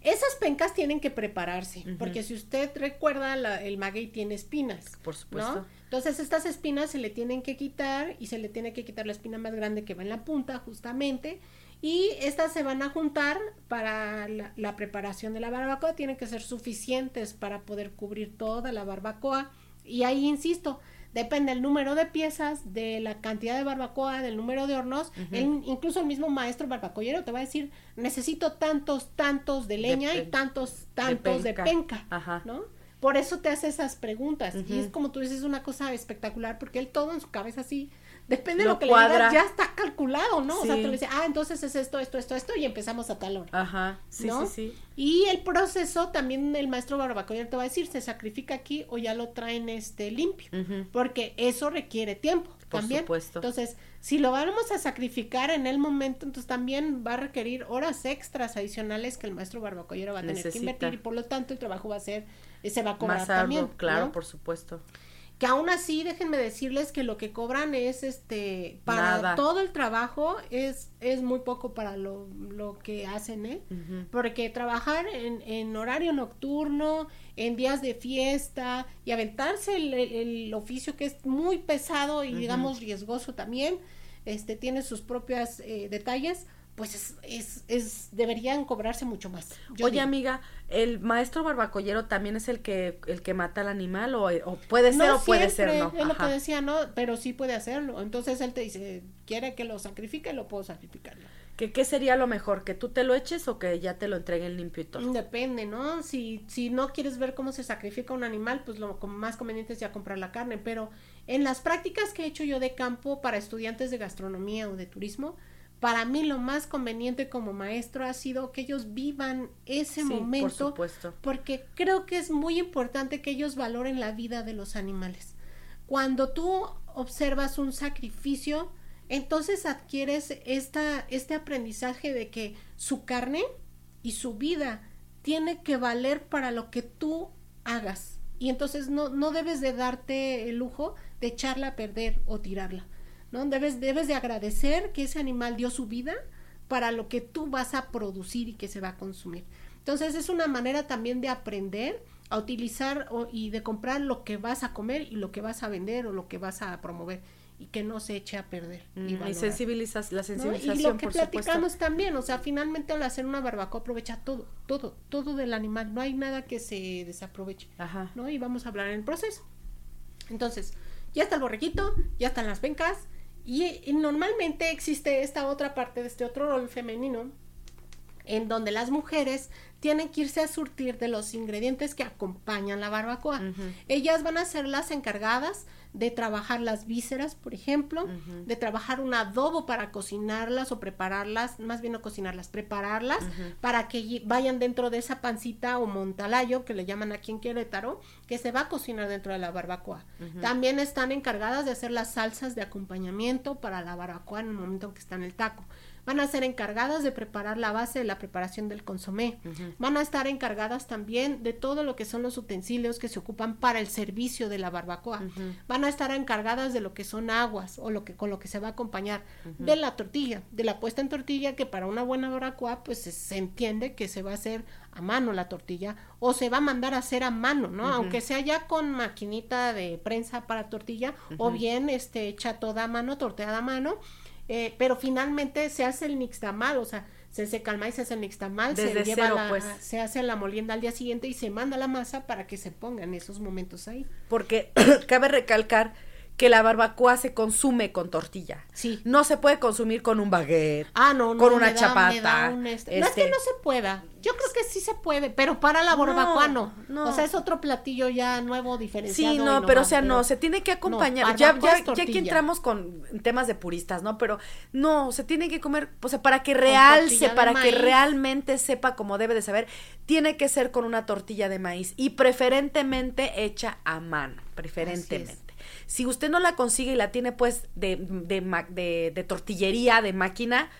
Esas pencas tienen que prepararse, porque si usted recuerda, el maguey tiene espinas. Por supuesto. Entonces estas espinas se le tienen que quitar y se le tiene que quitar la espina más grande que va en la punta, justamente. Y estas se van a juntar para la, preparación de la barbacoa. Tienen que ser suficientes para poder cubrir toda la barbacoa. Y ahí insisto, depende el número de piezas, de la cantidad de barbacoa, del número de hornos. incluso el mismo maestro barbacoyero te va a decir, necesito tantos, tantos de leña y tantos, tantos de penca, ¿no? Por eso te hace esas preguntas. Y es como tú dices, una cosa espectacular, porque él todo en su cabeza así Depende de lo que le digas, ya está calculado, ¿no? O sea, te le dice, ah, entonces es esto, esto, esto, esto, y empezamos a tal hora. Ajá, sí, sí, sí. Y el proceso también el maestro barbacoa te va a decir, se sacrifica aquí o ya lo traen este limpio, porque eso requiere tiempo Por también. Supuesto. Entonces, si lo vamos a sacrificar en el momento, entonces también va a requerir horas extras adicionales que el maestro barbacoyero va a tener que invertir y por lo tanto el trabajo va a ser, se va a cobrar Más también. Claro, por supuesto. Que aún así déjenme decirles que lo que cobran es este para todo el trabajo es es muy poco para lo, lo que hacen eh porque trabajar en, en, horario nocturno en días de fiesta y aventarse el, el, oficio que es muy pesado y digamos riesgoso también este tiene sus propios eh, detalles pues es, es, es, deberían cobrarse mucho más. Oye, amiga, ¿el maestro barbacollero también es el que, el que mata al animal o, puede ser o puede ser no? Es lo que decía, no, pero sí puede hacerlo. Entonces él te dice, quiere que lo sacrifique, lo puedo sacrificar. ¿Qué, ¿Qué sería lo mejor? ¿Que tú te lo eches o que ya te lo entreguen limpio y todo? Depende, ¿no? Si, si no quieres ver cómo se sacrifica un animal, pues lo más conveniente es ya comprar la carne. Pero en las prácticas que he hecho yo de campo para estudiantes de gastronomía o de turismo, para mí lo más conveniente como maestro ha sido que ellos vivan ese momento, por supuesto. porque creo que es muy importante que ellos valoren la vida de los animales. Cuando tú observas un sacrificio, entonces adquieres esta, este aprendizaje de que su carne y su vida tiene que valer para lo que tú hagas. Y entonces no, no debes de darte el lujo de echarla a perder o tirarla. ¿No? Debes, debes de agradecer que ese animal dio su vida para lo que tú vas a producir y que se va a consumir. Entonces es una manera también de aprender a utilizar y de comprar lo que vas a comer y lo que vas a vender o lo que vas a promover y que no se eche a perder. y, mm, sensibilizas, la sensibilización. Y lo que platicamos también, o sea, finalmente al hacer una barbacoa aprovecha todo, todo, todo del animal, no hay nada que se desaproveche, Ajá. ¿no? Y vamos a hablar en el proceso. Entonces, ya está el borrequito, ya están las pencas, y, normalmente existe esta otra parte de este otro rol femenino en donde las mujeres tienen que irse a surtir de los ingredientes que acompañan la barbacoa. Ellas van a ser las encargadas de trabajar las vísceras, por ejemplo, de trabajar un adobo para cocinarlas o prepararlas, más bien no cocinarlas, prepararlas para que vayan dentro de esa pancita o montalayo que le llaman aquí en Querétaro, que se va a cocinar dentro de la barbacoa. También están encargadas de hacer las salsas de acompañamiento para la barbacoa en el momento en que está en el taco van a ser encargadas de preparar la base de la preparación del consomé. Van a estar encargadas también de todo lo que son los utensilios que se ocupan para el servicio de la barbacoa. Van a estar encargadas de lo que son aguas o lo que con lo que se va a acompañar de la tortilla, de la puesta en tortilla que para una buena barbacoa pues se, entiende que se va a hacer a mano la tortilla o se va a mandar a hacer a mano, ¿no? Aunque sea ya con maquinita de prensa para tortilla o bien este hecha toda a mano, torteada a mano eh, pero finalmente se hace el nixtamal, o sea, se seca el maíz, se hace el nixtamal, se lleva pues. se hace la molienda al día siguiente y se manda la masa para que se ponga en esos momentos ahí. Porque cabe recalcar que la barbacoa se consume con tortilla. Sí. No se puede consumir con un baguette. Ah, no, no. Con una da- chapata. un este- No es que este- no se pueda. Yo creo que sí se puede, pero para la barbacoa no. No. O sea, es otro platillo ya nuevo, diferenciado. Sí, no, pero o sea, no, se tiene que acompañar. No, ya, ya, ya aquí entramos con temas de puristas, ¿no? Pero no, se tiene que comer, o sea, para que realce, para que realmente sepa como debe de saber, tiene que ser con una tortilla de maíz y preferentemente hecha a mano, preferentemente. Si usted no la consigue y la tiene pues de, de, de, de tortillería, de máquina,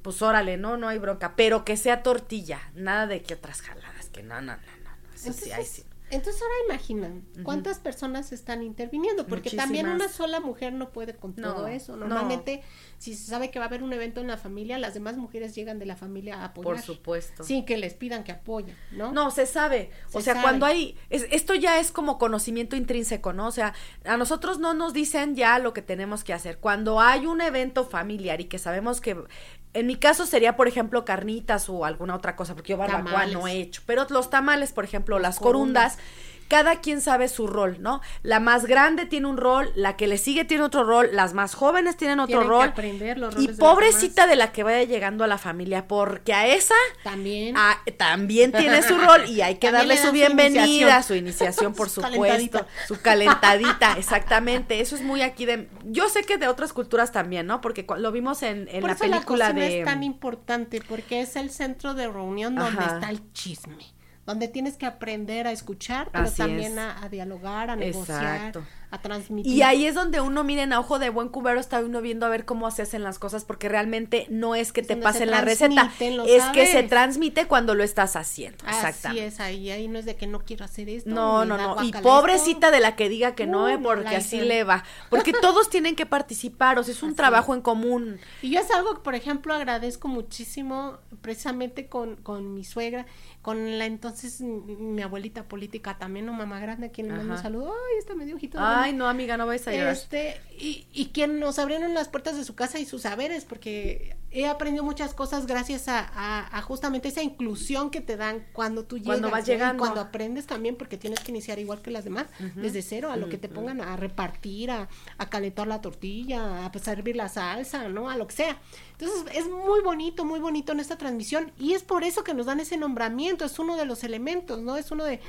pues órale, no, no hay bronca, pero que sea tortilla, nada de que otras jaladas, que no, no, no, no, no, eso sí, ahí sí. Entonces ahora imaginan cuántas personas están interviniendo, porque también una sola mujer no puede con No, todo eso. no. Normalmente, si se sabe que va a haber un evento en la familia, las demás mujeres llegan de la familia a apoyar. Por supuesto. Sin que les pidan que apoyen, ¿no? No, se sabe. o Se sea, sabe. cuando hay. es- esto ya es como conocimiento intrínseco, ¿no? O sea, a nosotros no nos dicen ya lo que tenemos que hacer. Cuando hay un evento familiar y que sabemos que. En mi caso sería, por ejemplo, carnitas o alguna otra cosa, porque yo barbacoa Tamales. no he hecho. Pero los tamales, por ejemplo, las corundas. Cada quien sabe su rol, ¿no? La más grande tiene un rol, la que le sigue tiene otro rol, las más jóvenes tienen otro Tienen que rol. aprender los y roles de las pobrecita de la que vaya llegando a la familia, porque a esa También. También tiene su rol y hay que También darle le su dan su bienvenida, iniciación. su iniciación, por Su supuesto, calentadita. su calentadita, exactamente. Eso es muy aquí de. Yo sé que de otras culturas también, ¿no? Porque lo vimos en, en Por la eso película la cocina de. es tan importante porque es el centro de reunión donde Ajá. está el chisme, donde tienes que aprender a escuchar, pero Así también a, a dialogar, a negociar, Exacto. A transmitir. Y ahí es donde uno, miren, a ojo de buen cubero está uno viendo a ver cómo se hacen las cosas, porque realmente no es que te pasen la receta, es que se transmite cuando lo estás haciendo. Así es, ahí, ahí no es de que no quiero hacer esto. No, no, no. Y pobrecita esto. de la que diga que no, Uh, eh, no, porque así le va. Porque todos tienen que participar, o sea, es un trabajo en común. Y yo es algo que, por ejemplo, agradezco muchísimo precisamente con, con mi suegra, con la entonces mi, abuelita política también, no mamá grande, a quien le mando un saludo. Ay, está medio ojito. de Ay, no, amiga, no vais a llorar. Este, y, y quien nos abrieron las puertas de su casa y sus saberes, porque he aprendido muchas cosas gracias a, a- a justamente esa inclusión que te dan cuando tú llegas. Cuando vas ¿no? Y llegando. cuando aprendes también, porque tienes que iniciar igual que las demás, desde cero, a lo que te pongan a repartir, a, a calentar la tortilla, a servir la salsa, ¿no? A lo que sea. Entonces, es muy bonito, muy bonito en esta transmisión, y es por eso que nos dan ese nombramiento, es uno de los elementos, ¿no? Es uno de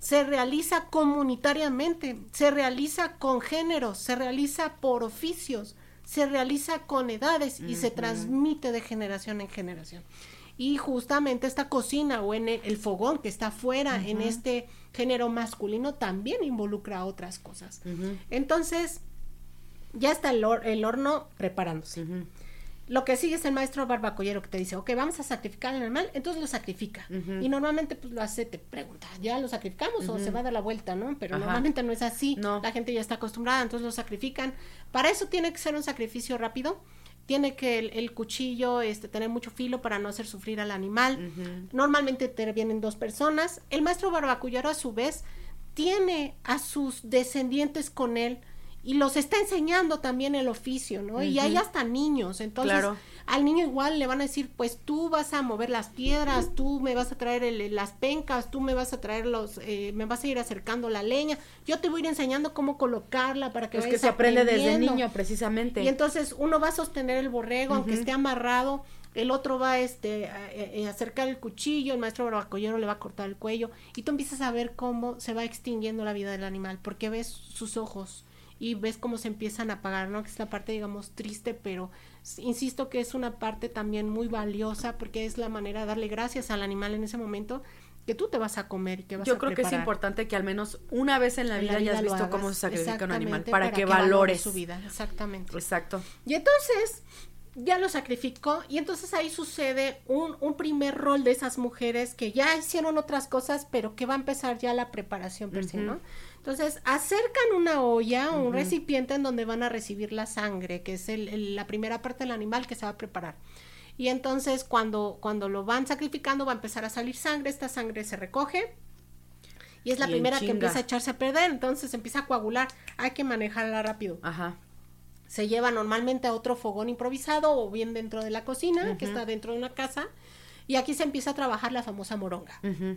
se realiza comunitariamente, se realiza con géneros, se realiza por oficios, se realiza con edades y se transmite de generación en generación. Y justamente esta cocina o en el, el fogón que está afuera en este género masculino también involucra otras cosas. Entonces, ya está el, hor- el horno preparándose. Lo que sigue es el maestro barbacollero que te dice, ok, vamos a sacrificar al animal, entonces lo sacrifica. Y normalmente pues lo hace, te pregunta, ¿ya lo sacrificamos o se va a dar la vuelta, no? Pero Ajá. normalmente no es así. No. La gente ya está acostumbrada, entonces lo sacrifican. Para eso tiene que ser un sacrificio rápido. Tiene que el, el cuchillo este, tener mucho filo para no hacer sufrir al animal. Normalmente te vienen dos personas. El maestro barbacollero a su vez tiene a sus descendientes con él y los está enseñando también el oficio, ¿no? Y hay hasta niños, entonces Claro. al niño igual le van a decir, pues tú vas a mover las piedras, tú me vas a traer el- las pencas, tú me vas a traer los, eh, me vas a ir acercando la leña, yo te voy a ir enseñando cómo colocarla para que Es que se aprende desde aprendiendo". niño, precisamente. Y entonces uno va a sostener el borrego, aunque esté amarrado, el otro va este, a, a- a acercar el cuchillo, el maestro barbacollero le va a cortar el cuello, y tú empiezas a ver cómo se va extinguiendo la vida del animal, porque ves sus ojos y ves cómo se empiezan a apagar, ¿no? Que es la parte, digamos, triste, pero insisto que es una parte también muy valiosa, porque es la manera de darle gracias al animal en ese momento que tú te vas a comer y que vas Yo a creo que es importante que al menos una vez en la vida, hayas visto hagas, cómo se sacrifica un animal exactamente, para, que, valore valores su vida, exactamente. Exacto. Y entonces ya lo sacrificó y entonces ahí sucede un, un primer rol de esas mujeres que ya hicieron otras cosas, pero que va a empezar ya la preparación per se, ¿no? Entonces acercan una olla, un recipiente en donde van a recibir la sangre, que es el- el- la primera parte del animal que se va a preparar. Y entonces cuando, cuando lo van sacrificando va a empezar a salir sangre, esta sangre se recoge y es la Y primera que empieza a echarse a perder, entonces empieza a coagular, hay que manejarla rápido Ajá. se lleva normalmente a otro fogón improvisado o bien dentro de la cocina, que está dentro de una casa, y aquí se empieza a trabajar la famosa moronga. Ujú,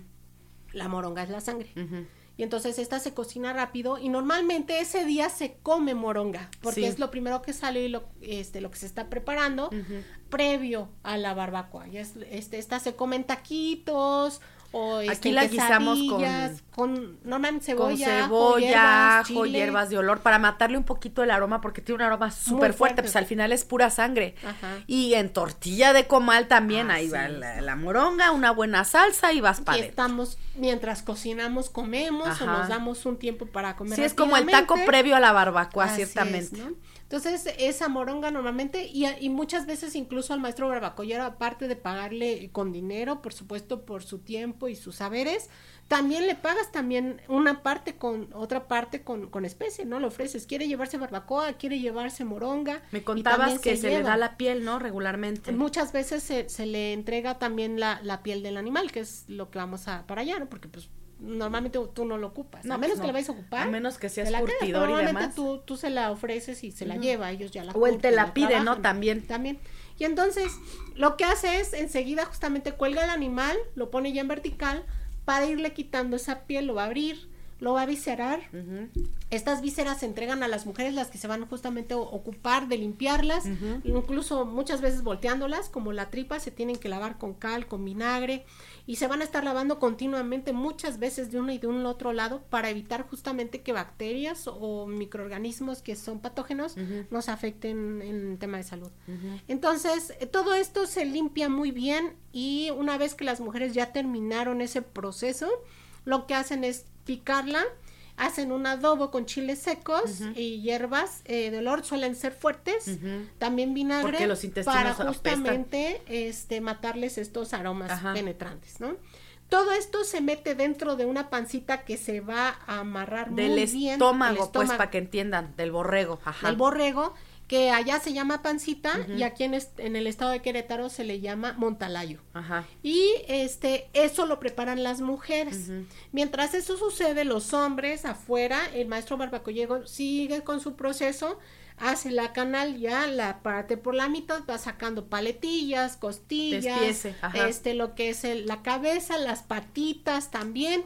La moronga es la sangre. ujú. Y entonces esta se cocina rápido y normalmente ese día se come moronga porque Sí. es lo primero que sale y lo, este, lo que se está preparando previo a la barbacoa. Y es, este, esta se comen taquitos o este, Aquí la guisamos con- con, normalmente con cebolla, cebolla, ajo, chile. hierbas de olor, para matarle un poquito el aroma, porque tiene un aroma súper fuerte, fuerte. pues al final es pura sangre. Ajá. Y en tortilla de comal también, ahí Así va es. la, la moronga, una buena salsa y vas para estamos, mientras cocinamos, comemos Ajá. o nos damos un tiempo para comer. Sí, es como el taco previo a la barbacoa, Así es, ciertamente. ¿no? Entonces, esa moronga normalmente, y, y muchas veces incluso al maestro barbacollero, aparte de pagarle con dinero, por supuesto, por su tiempo y sus saberes, también le pagas también una parte con, otra parte con, con especie, ¿no? Le ofreces, quiere llevarse barbacoa, quiere llevarse moronga. Me contabas que se, le lleva. da la piel, ¿no? Regularmente. Muchas veces se, se le entrega también la, la piel del animal, que es lo que vamos a para allá, ¿no? Porque pues normalmente tú no lo ocupas, No, a menos pues que la vayas a ocupar. A menos que seas quedas, curtidor y normalmente demás. Tú, tú se la ofreces y se la lleva, ellos ya la O él te la pide, ¿no? También. También. Y entonces, lo que hace es, enseguida justamente cuelga el animal, lo pone ya en vertical, para irle quitando esa piel, lo va a abrir, lo va a viscerar. Estas vísceras se entregan a las mujeres, las que se van justamente a ocupar de limpiarlas, incluso muchas veces volteándolas, como la tripa, se tienen que lavar con cal, con vinagre, y se van a estar lavando continuamente, muchas veces de uno y de un otro lado, para evitar justamente que bacterias o microorganismos que son patógenos nos afecten en tema de salud. Entonces, eh, todo esto se limpia muy bien y una vez que las mujeres ya terminaron ese proceso, lo que hacen es picarla, hacen un adobo con chiles secos y hierbas eh, de olor, suelen ser fuertes, también vinagre, los intestinos para apestan. justamente este, matarles estos aromas Ajá. penetrantes, ¿no? Todo esto se mete dentro de una pancita que se va a amarrar Del muy bien. estómago, el pues, estómago para que entiendan, del borrego. Ajá. del borrego, que allá se llama pancita y aquí en, en el estado de Querétaro se le llama montalayo. Ajá. Y este, eso lo preparan las mujeres. Mientras eso sucede, los hombres afuera, el maestro barbacollego sigue con su proceso, hace la canal ya, la parte por la mitad, va sacando paletillas, costillas, Despiece, este, lo que es el- la cabeza, las patitas también.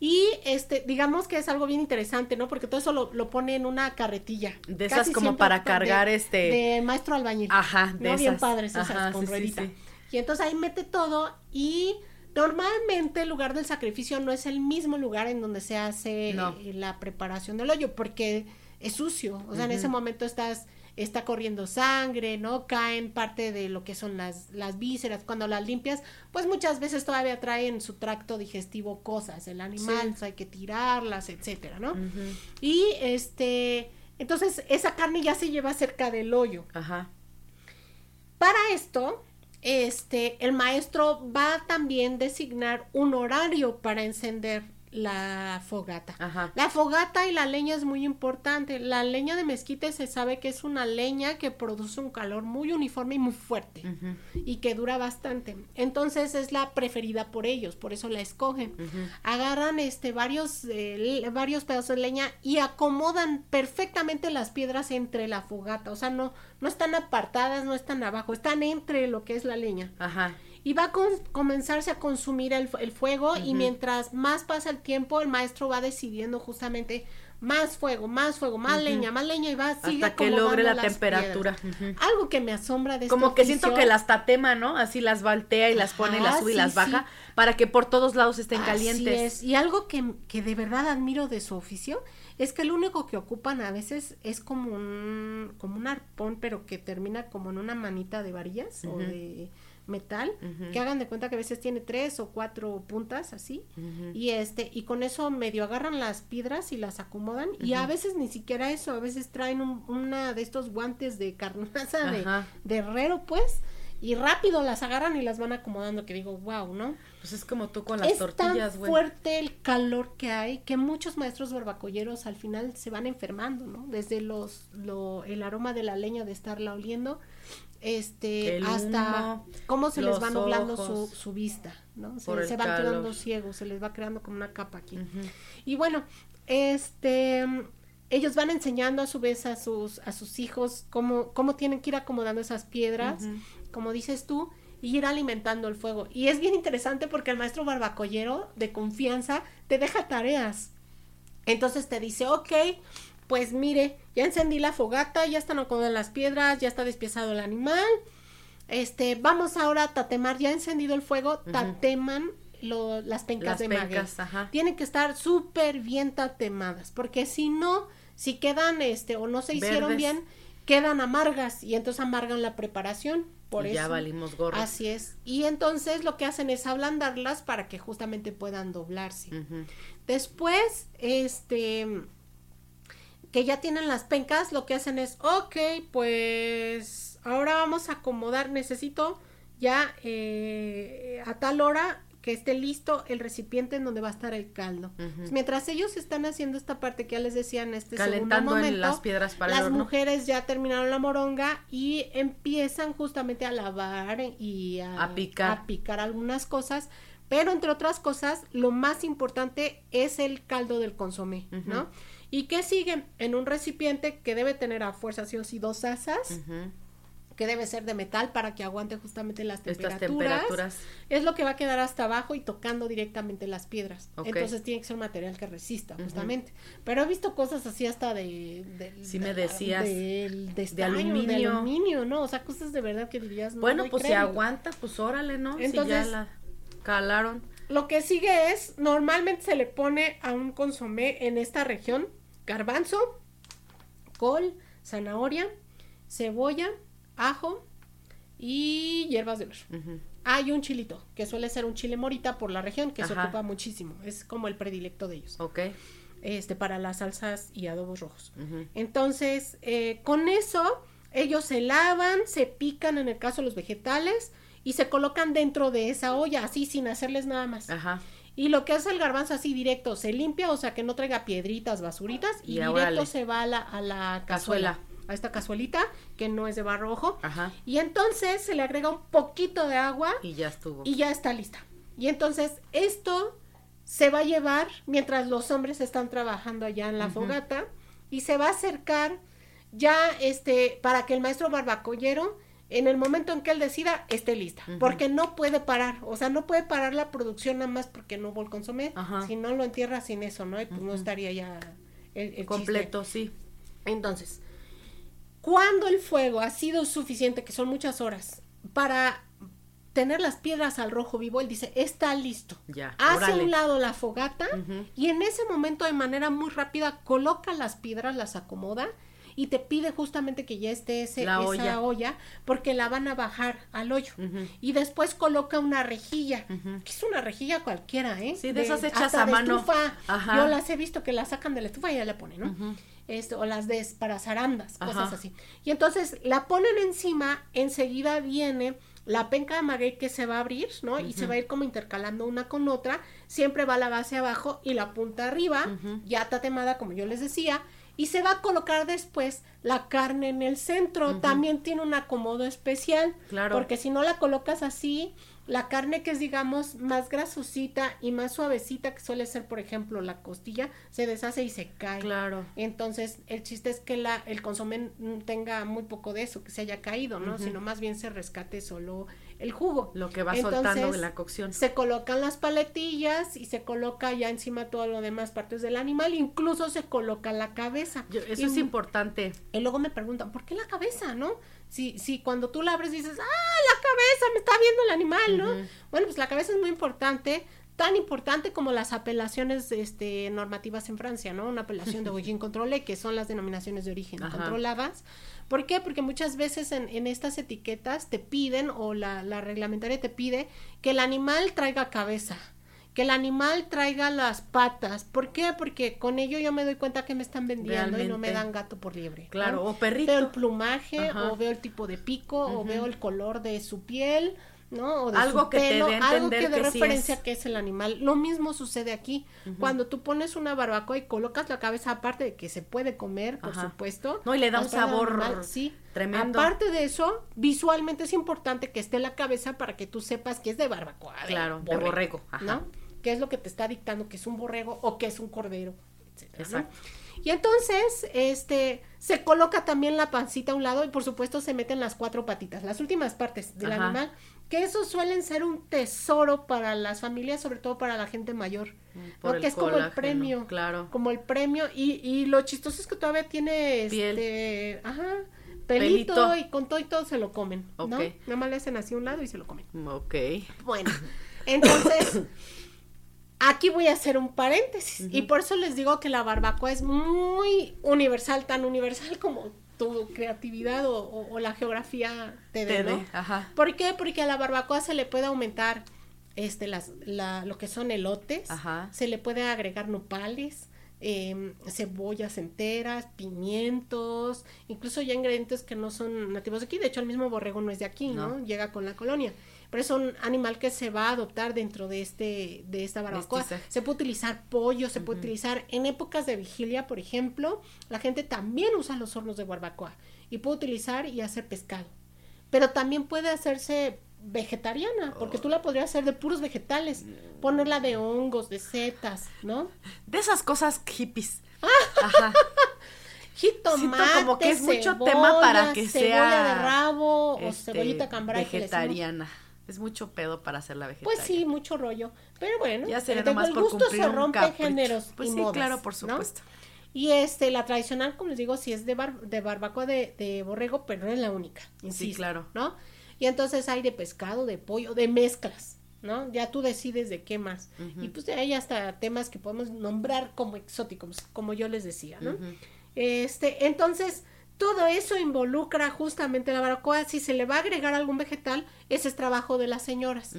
Y este, digamos que es algo bien interesante, ¿no? Porque todo eso lo, lo pone en una carretilla. De esas como para de- cargar, este- De maestro albañil. Ajá, de ¿no? Bien padres esas Ajá, con sí, ruedita. sí. Y entonces ahí mete todo y normalmente el lugar del sacrificio no es el mismo lugar en donde se hace No. eh, la preparación del hoyo porque es sucio. O sea, en ese momento estás está corriendo sangre, ¿no? Caen parte de lo que son las, las vísceras. Cuando las limpias, pues muchas veces todavía traen en su tracto digestivo cosas, el animal, Sí. entonces hay que tirarlas, etcétera, ¿no? Y este, entonces esa carne ya se lleva cerca del hoyo. Ajá. Para esto, este, el maestro va a también designar un horario para encender la fogata. Ajá. La fogata y la leña es muy importante. La leña de mezquite se sabe que es una leña que produce un calor muy uniforme y muy fuerte y que dura bastante. Entonces es la preferida por ellos, por eso la escogen. Agarran este varios eh, varios pedazos de leña y acomodan perfectamente las piedras entre la fogata, o sea, no no están apartadas, no están abajo, están entre lo que es la leña. Ajá. Y va a con- comenzarse a consumir el, el fuego y mientras más pasa el tiempo, el maestro va decidiendo justamente más fuego, más fuego, más leña, más leña y va sigue Hasta que logre la temperatura. Algo que me asombra de este Como que siento que las tatema, ¿no? Así las voltea y las pone y las sube y las sí. baja para que por todos lados estén Así calientes. es. Y algo que, que de verdad admiro de su oficio es que lo único que ocupan a veces es como un, como un arpón, pero que termina como en una manita de varillas o de metal, que hagan de cuenta que a veces tiene tres o cuatro puntas así, y este, y con eso medio agarran las piedras y las acomodan, y a veces ni siquiera eso, a veces traen un- una de estos guantes de carnaza de, de herrero, pues, y rápido las agarran y las van acomodando, que digo, wow, ¿no? Pues es como tú con las es tortillas, tan fuerte el calor que hay que muchos maestros barbacolleros al final se van enfermando, ¿no? Desde los lo, el aroma de la leña de estarla oliendo, este, hasta humo, cómo se les va nublando su, ojos. su vista, ¿no? Se, se van quedando ciegos, se les va creando como una capa aquí. Y bueno, este ellos van enseñando a su vez a sus a sus hijos cómo cómo tienen que ir acomodando esas piedras, como dices tú, y ir alimentando el fuego. Y es bien interesante porque el maestro barbacollero de confianza te deja tareas. Entonces te dice, ok, pues mire, ya encendí la fogata, ya están acomodadas las piedras, ya está despiezado el animal. Este, vamos ahora a tatemar, ya encendido el fuego, tateman lo, las pencas de maguey. Tienen que estar súper bien tatemadas, porque si no, si quedan, este, o no se hicieron bien, quedan amargas y entonces amargan la preparación. Por eso. Ya valimos gorro. Así es. Y entonces lo que hacen es ablandarlas para que justamente puedan doblarse. Después, este, que ya tienen las pencas, lo que hacen es, ok, pues ahora vamos a acomodar, necesito ya eh, a tal hora que esté listo el recipiente en donde va a estar el caldo. Mientras ellos están haciendo esta parte que ya les decía en este segundo momento, las piedras para las mujeres ya terminaron la moronga y empiezan justamente a lavar y a, picar. a picar algunas cosas, pero entre otras cosas, lo más importante es el caldo del consomé, ¿no? ¿Y qué sigue? En un recipiente que debe tener a fuerza sí o sí dos asas, que debe ser de metal para que aguante justamente las temperaturas. temperaturas. Es lo que va a quedar hasta abajo y tocando directamente las piedras. Entonces tiene que ser un material que resista, justamente. Pero he visto cosas así hasta de... de sí me decías. De, de, aluminio. De aluminio, ¿no? O sea, cosas de verdad que dirías... No, bueno, pues si aguanta, pues órale, ¿no? Entonces, si ya la calaron. Lo que sigue es, normalmente se le pone a un consomé en esta región garbanzo, col, zanahoria, cebolla, ajo y hierbas de olor. Hay un chilito, que suele ser un chile morita por la región, que se ocupa muchísimo. Es como el predilecto de ellos. Ok. Este, para las salsas y adobos rojos. Entonces, eh, con eso, ellos se lavan, se pican en el caso de los vegetales y se colocan dentro de esa olla, así sin hacerles nada más. Ajá. Y lo que hace el garbanzo así directo, se limpia, o sea que no traiga piedritas, basuritas, y, directo se va a la, a la cazuela, a esta cazuelita, que no es de barro rojo. Ajá. Y entonces se le agrega un poquito de agua. Y ya estuvo. Y ya está lista. Y entonces esto se va a llevar mientras los hombres están trabajando allá en la fogata y se va a acercar ya este para que el maestro barbacollero en el momento en que él decida, esté lista. Porque no puede parar. O sea, no puede parar la producción nada más porque no hubo el consomé. Si no lo entierra sin eso, ¿no? pues no estaría ya el, completo, sí. Entonces, cuando el fuego ha sido suficiente, que son muchas horas, para tener las piedras al rojo vivo, él dice, está listo. Ya. Hace a un lado la fogata y en ese momento de manera muy rápida coloca las piedras, las acomoda y te pide justamente que ya esté ese, esa olla. porque la van a bajar al hoyo. Y después coloca una rejilla, que es una rejilla cualquiera, ¿eh? Sí, de, esas hechas a mano. Estufa. Yo las he visto que las sacan de la estufa y ya la ponen, ¿no? Esto, o las de para zarandas, cosas así. Y entonces la ponen encima, enseguida viene la penca de maguey que se va a abrir, ¿no? Y se va a ir como intercalando una con otra, siempre va la base abajo y la punta arriba, ya tatemada, como yo les decía, y se va a colocar después la carne en el centro. También tiene un acomodo especial. Claro. Porque si no la colocas así, la carne que es, digamos, más grasosita y más suavecita, que suele ser, por ejemplo, la costilla, se deshace y se cae. Claro. Entonces, el chiste es que la, el consomé tenga muy poco de eso, que se haya caído, ¿no? Sino más bien se rescate solo el jugo. Lo que va soltando de la cocción. Se colocan las paletillas y se coloca ya encima todo lo demás partes del animal, incluso se coloca la cabeza. eso es importante. Y luego me preguntan, ¿por qué la cabeza, no? Si, si cuando tú la abres dices, ah, la cabeza, me está viendo el animal, ¿no? Bueno, pues la cabeza es muy importante tan importante como las apelaciones este, normativas en Francia, ¿no? Una apelación de origine controlé, que son las denominaciones de origen controladas. ¿Por qué? Porque muchas veces en, en estas etiquetas te piden, o la, la, reglamentaria te pide, que el animal traiga cabeza, que el animal traiga las patas. ¿Por qué? Porque con ello yo me doy cuenta que me están vendiendo y no me dan gato por liebre. Claro, o perrito. Veo el plumaje, o veo el tipo de pico, o veo el color de su piel ¿no? O de algo que te dé algo que de referencia que es el animal. Lo mismo sucede aquí. Cuando tú pones una barbacoa y colocas la cabeza, aparte de que se puede comer, por supuesto. No, y le da un sabor sí. tremendo. Aparte de eso, visualmente es importante que esté la cabeza para que tú sepas que es de barbacoa. claro, de borrego, ¿no? ¿Qué es lo que te está dictando que es un borrego o que es un cordero? etcétera, ¿no? Y entonces, este, se coloca también la pancita a un lado y por supuesto se meten las cuatro patitas, las últimas partes del Ajá. animal, que esos suelen ser un tesoro para las familias, sobre todo para la gente mayor, Por porque es como el premio, claro. como el premio y, y lo chistoso es que todavía tiene Piel. este, ajá, pelito, Pelito. y con todo y todo se lo comen, ¿no? Ok. Nada más le hacen así a un lado y se lo comen. Ok. Bueno, entonces, aquí voy a hacer un paréntesis. Y por eso les digo que la barbacoa es muy universal, tan universal como tu creatividad o, o- o la geografía te dé, ajá. ¿Por qué? Porque a la barbacoa se le puede aumentar este, las, la, lo que son elotes, Ajá. se le puede agregar nopales, em, cebollas enteras, pimientos, incluso ya ingredientes que no son nativos de aquí. De hecho, el mismo borrego no es de aquí, ¿no? No. Llega con la colonia. Pero es un animal que se va a adoptar dentro de este de esta barbacoa. Mestizaje. Se puede utilizar pollo, se puede utilizar en épocas de vigilia, por ejemplo, la gente también usa los hornos de barbacoa y puede utilizar y hacer pescado. Pero también puede hacerse vegetariana, porque tú la podrías hacer de puros vegetales, ponerla de hongos, de setas, ¿no? De esas cosas hippies. Ajá. Jitomate, Siento como que es mucho tema para que cebolla sea, de rabo o este, cebollita cambray vegetariana. Es mucho pedo para hacerla vegetariana. Pues sí, mucho rollo. Pero bueno, Ya el, nomás el por gusto cumplir se rompe géneros. Pues y sí, modas, claro, por ¿no? supuesto. Y este, la tradicional, como les digo, sí es de, bar- de barbacoa de, de borrego, pero no es la única. Insisto, claro. ¿No? Y entonces hay de pescado, de pollo, de mezclas, ¿no? Ya tú decides de qué más. Y pues de ahí hasta temas que podemos nombrar como exóticos, como yo les decía, ¿no? Este, entonces, todo eso involucra justamente la barbacoa. Si se le va a agregar algún vegetal, ese es trabajo de las señoras.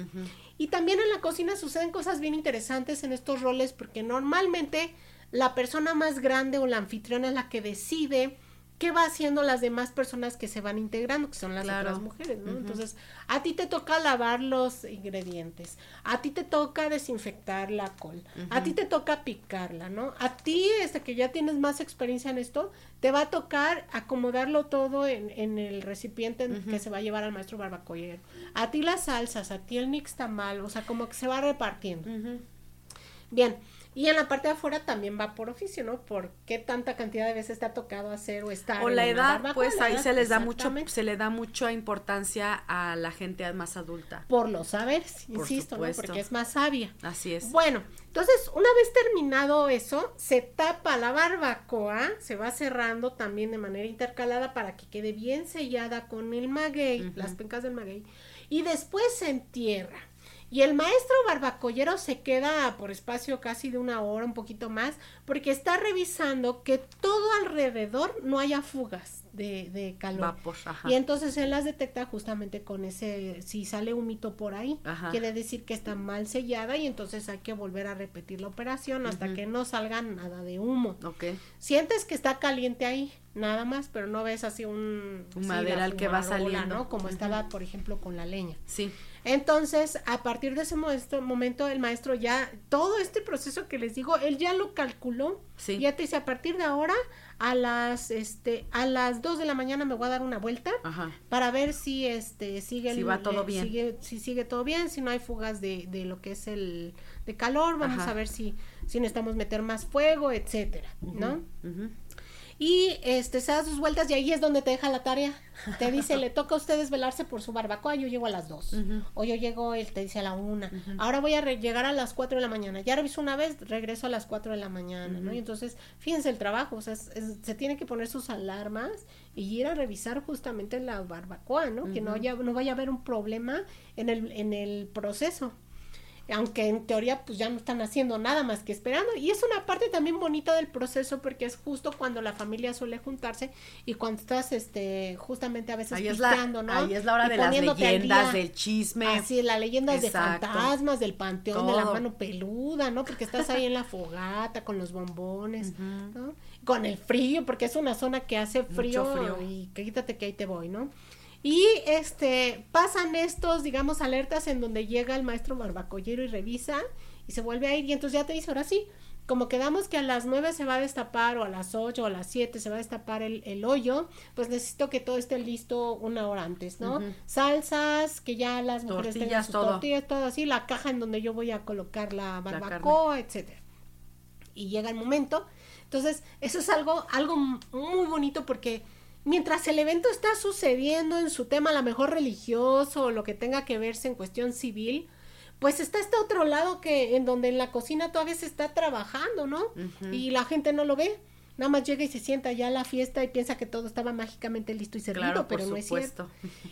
Y también en la cocina suceden cosas bien interesantes en estos roles, porque normalmente la persona más grande o la anfitriona es la que decide qué va haciendo las demás personas que se van integrando, que son las Claro. otras mujeres, ¿no? Entonces, a ti te toca lavar los ingredientes, a ti te toca desinfectar la col, a ti te toca picarla, ¿no? A ti, este que ya tienes más experiencia en esto, te va a tocar acomodarlo todo en, en el recipiente en que se va a llevar al maestro barbacoyero. A ti las salsas, a ti el nixtamal, o sea, como que se va repartiendo. Bien, y en la parte de afuera también va por oficio, ¿no? Por qué tanta cantidad de veces te ha tocado hacer o estar O en la edad, barbacoa, pues la ahí edad, se les da mucho, se le da mucha importancia a la gente más adulta. Por los saberes, Por insisto, ¿no? Porque es más sabia. Así es. Bueno, entonces una vez terminado eso, se tapa la barbacoa, se va cerrando también de manera intercalada para que quede bien sellada con el maguey, las pencas del maguey, y después se entierra. Y el maestro barbacollero se queda por espacio casi de una hora, un poquito más, porque está revisando que todo alrededor no haya fugas de, de calor. Vapor, ajá. Y entonces él las detecta justamente con ese, si sale un mito por ahí, Ajá. quiere decir que está mal sellada y entonces hay que volver a repetir la operación hasta que no salga nada de humo. Ok. Sientes que está caliente ahí, nada más, pero no ves así un, Un sí, maderal que va saliendo. ¿no? Como estaba, por ejemplo, con la leña. Sí. Entonces, a partir de ese momento, el maestro ya, todo este proceso que les digo, él ya lo calculó. Sí. Ya te dice, a partir de ahora, a las, este, a las 2 de la mañana me voy a dar una vuelta Ajá. para ver si este sigue Si el- va todo eh, bien. sigue- si sigue todo bien si no hay fugas de, de lo que es el de calor vamos Ajá. a ver si si necesitamos meter más fuego etcétera no Ujú. Y este se da sus vueltas y ahí es donde te deja la tarea. Te dice le toca a usted desvelarse por su barbacoa yo llego a las dos o yo llego él te dice a la una. Ahora voy a llegar a las cuatro de la mañana. Ya reviso una vez regreso a las cuatro de la mañana no y entonces fíjense el trabajo o sea es- es- se tiene que poner sus alarmas y ir a revisar justamente la barbacoa no que no haya no vaya a haber un problema en el en el proceso aunque en teoría pues ya no están haciendo nada más que esperando y es una parte también bonita del proceso porque es justo cuando la familia suele juntarse y cuando estás este justamente a veces Ahí la, ¿no? ahí es la hora Y de las leyendas, del chisme. Así, las leyendas Exacto. de fantasmas, del panteón, de la mano peluda, ¿no? Porque estás ahí en la fogata con los bombones, ¿no? Con el frío, porque es una zona que hace frío, frío. y que quítate que ahí te voy, ¿no? Y este pasan estos, digamos, alertas en donde llega el maestro barbacollero y revisa y se vuelve a ir y entonces ya te dice, ahora sí, como quedamos que a las nueve se va a destapar o a las ocho o a las siete se va a destapar el, el hoyo, pues necesito que todo esté listo una hora antes, ¿no? Salsas, que ya las mujeres tengan Tortillas, sus todo. tortillas, todo así, la caja en donde yo voy a colocar la barbacoa, etcétera. y llega el momento. Entonces, eso es algo, algo muy bonito porque mientras el evento está sucediendo en su tema, a lo mejor religioso o lo que tenga que verse en cuestión civil, pues está este otro lado que en donde en la cocina todavía se está trabajando, ¿no? Y la gente no lo ve. Nada más llega y se sienta ya a la fiesta y piensa que todo estaba mágicamente listo y servido, pero no es cierto.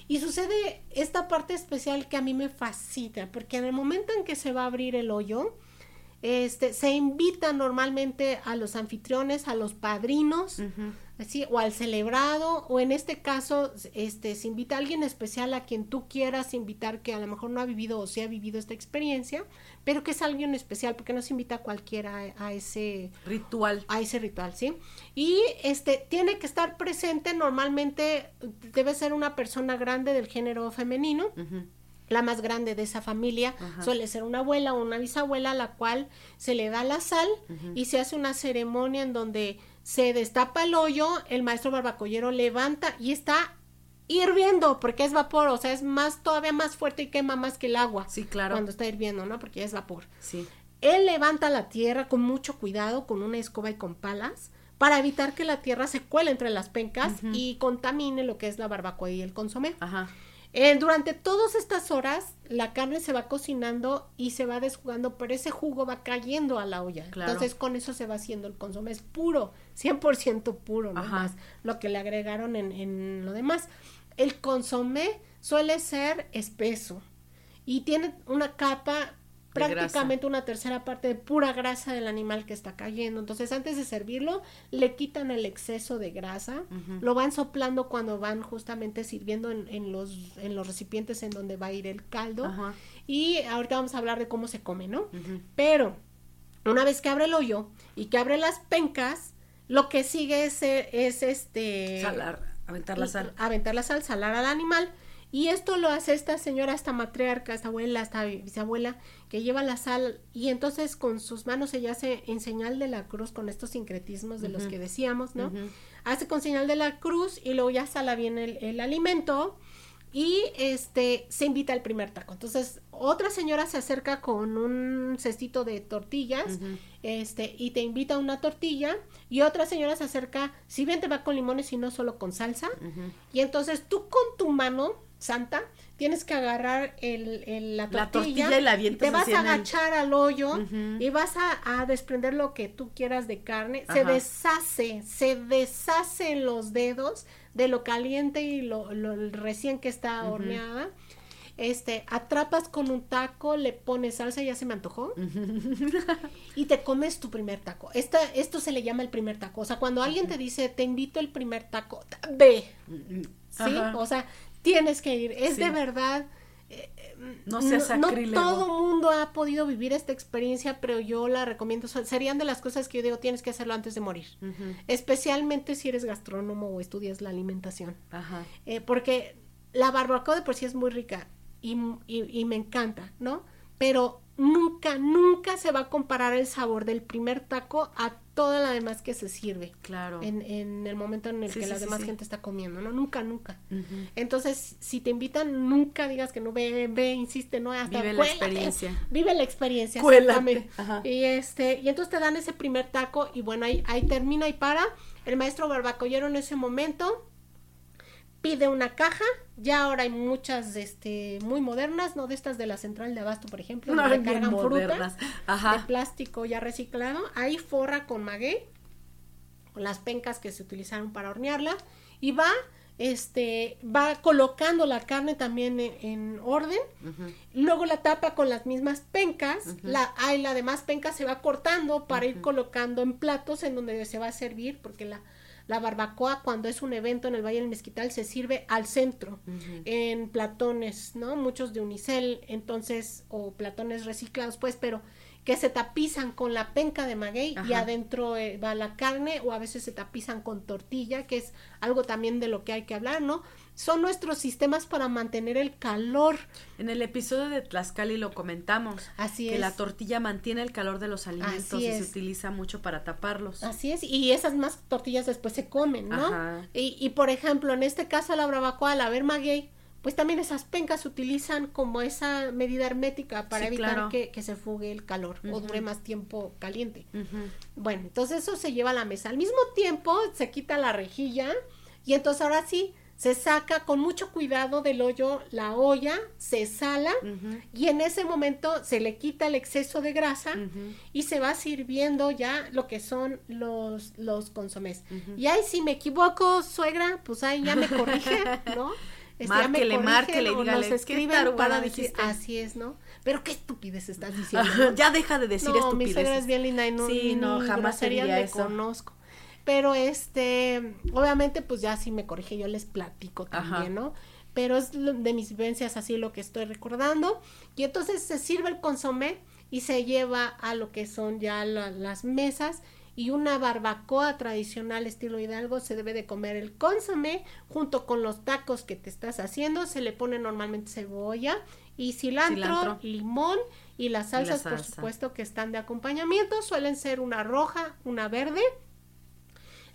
Y sucede esta parte especial que a mí me fascina, porque en el momento en que se va a abrir el hoyo, este, se invita normalmente a los anfitriones, a los padrinos, o al celebrado, o en este caso, este, se invita a alguien especial a quien tú quieras invitar, que a lo mejor no ha vivido o sí ha vivido esta experiencia, pero que es alguien especial, porque no se invita a cualquiera a, ese ritual. A ese ritual, ¿sí? Y este, tiene que estar presente, normalmente debe ser una persona grande del género femenino la más grande de esa familia suele ser una abuela o una bisabuela a la cual se le da la sal y se hace una ceremonia en donde se destapa el hoyo, el maestro barbacollero levanta y está hirviendo porque es vapor, o sea, es más todavía más fuerte y quema más que el agua. Sí, claro. Cuando está hirviendo, ¿no? Porque es vapor. Sí. Él levanta la tierra con mucho cuidado, con una escoba y con palas, para evitar que la tierra se cuele entre las pencas y contamine lo que es la barbacoa y el consomé. Ajá. Eh, durante todas estas horas, la carne se va cocinando y se va desjugando, pero ese jugo va cayendo a la olla. Entonces, con eso se va haciendo el consomé. Es puro, 100% puro, no más lo que le agregaron en, en lo demás. El consomé suele ser espeso y tiene una capa prácticamente una tercera parte de pura grasa del animal que está cayendo. Entonces, antes de servirlo, le quitan el exceso de grasa, lo van soplando cuando van justamente sirviendo en, los, en los recipientes en donde va a ir el caldo. Y ahorita vamos a hablar de cómo se come, ¿no? Pero, una vez que abre el hoyo y que abre las pencas, lo que sigue es, es este... Salar, aventar la sal. Aventar la sal, salar al animal y esto lo hace esta señora, esta matriarca, esta abuela, esta bisabuela, que lleva la sal y entonces con sus manos ella hace en señal de la cruz con estos sincretismos de los que decíamos, ¿no? Hace con señal de la cruz y luego ya sala bien el, alimento y este se invita al primer taco. Entonces, otra señora se acerca con un cestito de tortillas, este, y te invita a una tortilla, y otra señora se acerca, si bien te va con limones y no solo con salsa, y entonces tú con tu mano santa, tienes que agarrar el, la, tortilla, y, la te vas a agachar al hoyo y vas a, desprender lo que tú quieras de carne. Se deshace, se deshace en los dedos de lo caliente y lo, recién que está horneada. Este, atrapas con un taco, le pones salsa, ya se me antojó, y te comes tu primer taco. Esta, esto se le llama el primer taco. O sea, cuando alguien te dice, te invito el primer taco, ve. Mm, mm. ¿Sí? O sea, tienes que ir. Es de verdad. Eh, no seas no, no todo mundo ha podido vivir esta experiencia, pero yo la recomiendo. Serían de las cosas que yo digo, tienes que hacerlo antes de morir. Especialmente si eres gastrónomo o estudias la alimentación. Ajá. Eh, porque la barbacoa de por sí es muy rica y, y, y me encanta, ¿no? Pero nunca, nunca se va a comparar el sabor del primer taco a toda la demás que se sirve. Claro. En, en el momento en el que la demás gente está comiendo, ¿no? Nunca, nunca. Entonces, si te invitan, nunca digas que no ve, ve, insiste, ¿no? Hasta vive la experiencia. Vive la experiencia. Cuélate. Y este, y entonces te dan ese primer taco y bueno, ahí, ahí termina y para. El maestro barbacollero en ese momento pide una caja, ya ahora hay muchas este muy modernas, no de estas de la central de abasto, por ejemplo, no, donde cargan fruta de plástico ya reciclado, ahí forra con maguey, con las pencas que se utilizaron para hornearla y va este va colocando la carne también en, orden, luego la tapa con las mismas pencas, la hay la demás penca se va cortando para ir colocando en platos en donde se va a servir porque la la barbacoa, cuando es un evento en el Valle del Mezquital, se sirve al centro, en platones, ¿no? Muchos de unicel, entonces, o platones reciclados, pues, pero que se tapizan con la penca de maguey y adentro eh, va la carne o a veces se tapizan con tortilla, que es algo también de lo que hay que hablar, ¿no? son nuestros sistemas para mantener el calor. En el episodio de Tlaxcali lo comentamos. Así que la tortilla mantiene el calor de los alimentos y se utiliza mucho para taparlos. Así es, y esas más tortillas después se comen, ¿no? Y, y por ejemplo, en este caso la bravacoa, al haber maguey, pues también esas pencas se utilizan como esa medida hermética para Sí, evitar claro. que, que se fugue el calor o dure más tiempo caliente. Bueno, entonces eso se lleva a la mesa. Al mismo tiempo se quita la rejilla y entonces ahora sí se saca con mucho cuidado del hoyo la olla, se sala y en ese momento se le quita el exceso de grasa y se va sirviendo ya lo que son los, los consomés. Y ahí si me equivoco, suegra, pues ahí ya me corrige, ¿no? Este, Márquele, márquele, dígale, nos ¿qué tarugada para decir, así es, ¿no? Pero qué estupidez estás diciendo. Ya deja de decir no, mi suegra estupideces. es bien linda y no, Sí, no, jamás le eso. conozco. Pero este, obviamente, pues ya si me corrige, yo les platico Ajá. también, ¿no? Pero es de mis vivencias así lo que estoy recordando. Y entonces se sirve el consomé y se lleva a lo que son ya la- las mesas. Y una barbacoa tradicional estilo Hidalgo se debe de comer el consomé junto con los tacos que te estás haciendo. Se le pone normalmente cebolla y cilantro, Cilantro. limón y las salsas, por salsa. supuesto, que están de acompañamiento. Suelen ser una roja, una verde.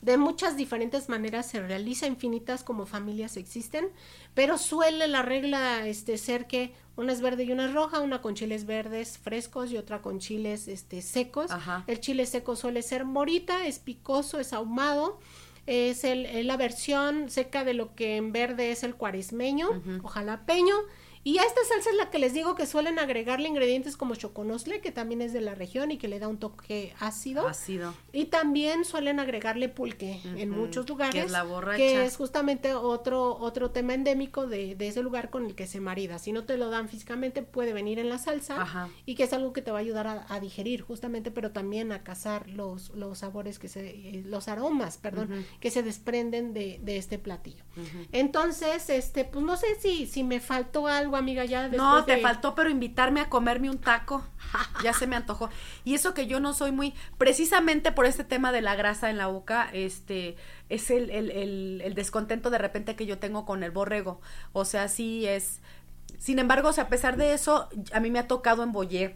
De muchas diferentes maneras se realiza, infinitas como familias existen, pero suele la regla este, ser que una es verde y una es roja, una con chiles verdes frescos y otra con chiles este, secos. Ajá. El chile seco suele ser morita, es picoso, es ahumado, es el, es la versión seca de lo que en verde es el cuaresmeño o jalapeño. Y a esta salsa es la que les digo que suelen agregarle ingredientes como choconosle, que también es de la región y que le da un toque ácido. Ácido. Y también suelen agregarle pulque en muchos lugares. que es la borracha. que es justamente otro, otro tema endémico de, de ese lugar con el que se marida. Si no te lo dan físicamente, puede venir en la salsa. Ajá. Y que es algo que te va a ayudar a, a digerir, justamente, pero también a cazar los, los sabores que se, eh, los aromas, perdón, que se desprenden de, de este platillo. Entonces, este, pues no sé si, si me faltó algo, amiga, ya después No, te de- faltó, pero invitarme a comerme un taco. Ya se me antojó. Y eso que yo no soy muy, precisamente por este tema de la grasa en la boca, este, es el, el, el, el descontento de repente que yo tengo con el borrego. O sea, sí es. Sin embargo, o sea, a pesar de eso, a mí me ha tocado en Boyé.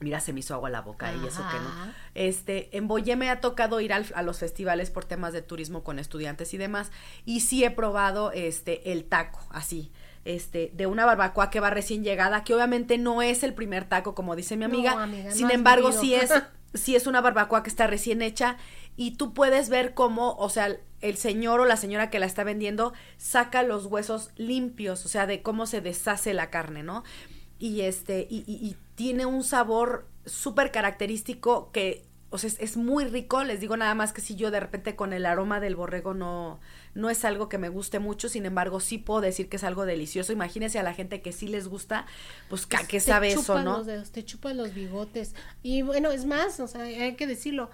Mira, se me hizo agua la boca y eso que no. Este, en Boyé me ha tocado ir al- a los festivales por temas de turismo con estudiantes y demás. Y sí he probado este el taco, así, este, de una barbacoa que va recién llegada, que obviamente no es el primer taco, como dice mi No, amiga. no Sin embargo, sí es, sí es una barbacoa que está recién hecha. Y tú puedes ver cómo, o sea, el señor o la señora que la está vendiendo saca los huesos limpios, o sea, de cómo se deshace la carne, ¿no? y este y, y- y tiene un sabor súper característico que o sea es, es muy rico les digo nada más que si yo de repente con el aroma del borrego no no es algo que me guste mucho sin embargo sí puedo decir que es algo delicioso imagínense a la gente que sí les gusta pues ¿a qué te sabe eso no los dedos, te chupas los bigotes. Y bueno, es más, o sea, hay que decirlo,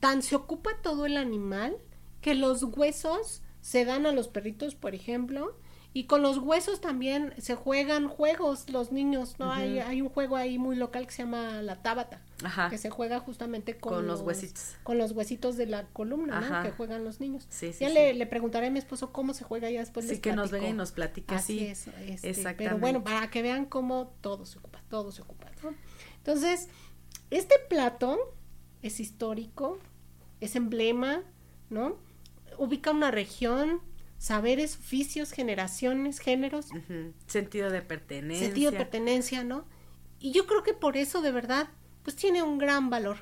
tan se ocupa todo el animal que los huesos se dan a los perritos, por ejemplo, y con los huesos también se juegan juegos los niños, ¿no? hay, hay un juego ahí muy local que se llama la tábata, Ajá. que se juega justamente con, Con los huesitos. Con los huesitos de la columna, ¿no? Que juegan los niños. Sí, sí, ya sí. Le, le preguntaré a mi esposo cómo se juega ya después sí que nos venga y nos platique Así sí es, este, exactamente pero bueno, para que vean cómo todo se ocupa, todo se ocupa, ¿no? Entonces, este plato es histórico, es emblema, ¿no? Ubica una región, saberes, oficios, generaciones, géneros, sentido de pertenencia sentido de pertenencia, ¿no? Y yo creo que por eso, de verdad, pues tiene un gran valor.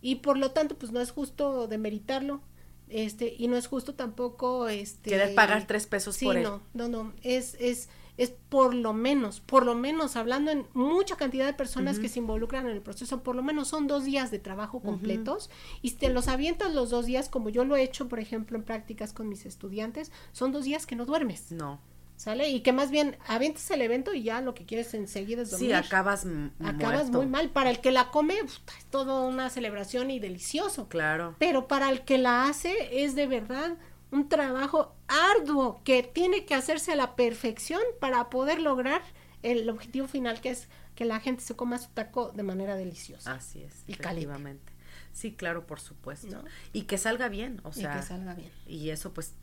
Y por lo tanto, pues no es justo demeritarlo. Este, y no es justo tampoco este querer pagar tres pesos Sí, por él no, no, no, es, es, es por lo menos, por lo menos, hablando en mucha cantidad de personas que se involucran en el proceso, por lo menos son dos días de trabajo completos, y te los avientas los dos días, como yo lo he hecho, por ejemplo, en prácticas con mis estudiantes, son dos días que no duermes, no ¿sale? Y que más bien avientas el evento y ya lo que quieres enseguida es dormir. sí acabas Acabas muerto. muy mal. Para el que la come, es toda una celebración y delicioso. claro Pero para el que la hace es de verdad un trabajo arduo que tiene que hacerse a la perfección para poder lograr el objetivo final que es que la gente se coma su taco de manera deliciosa. Así es, Y efectivamente. Sí, claro, por supuesto. ¿No? Y que salga bien, o y sea, que salga bien. y eso pues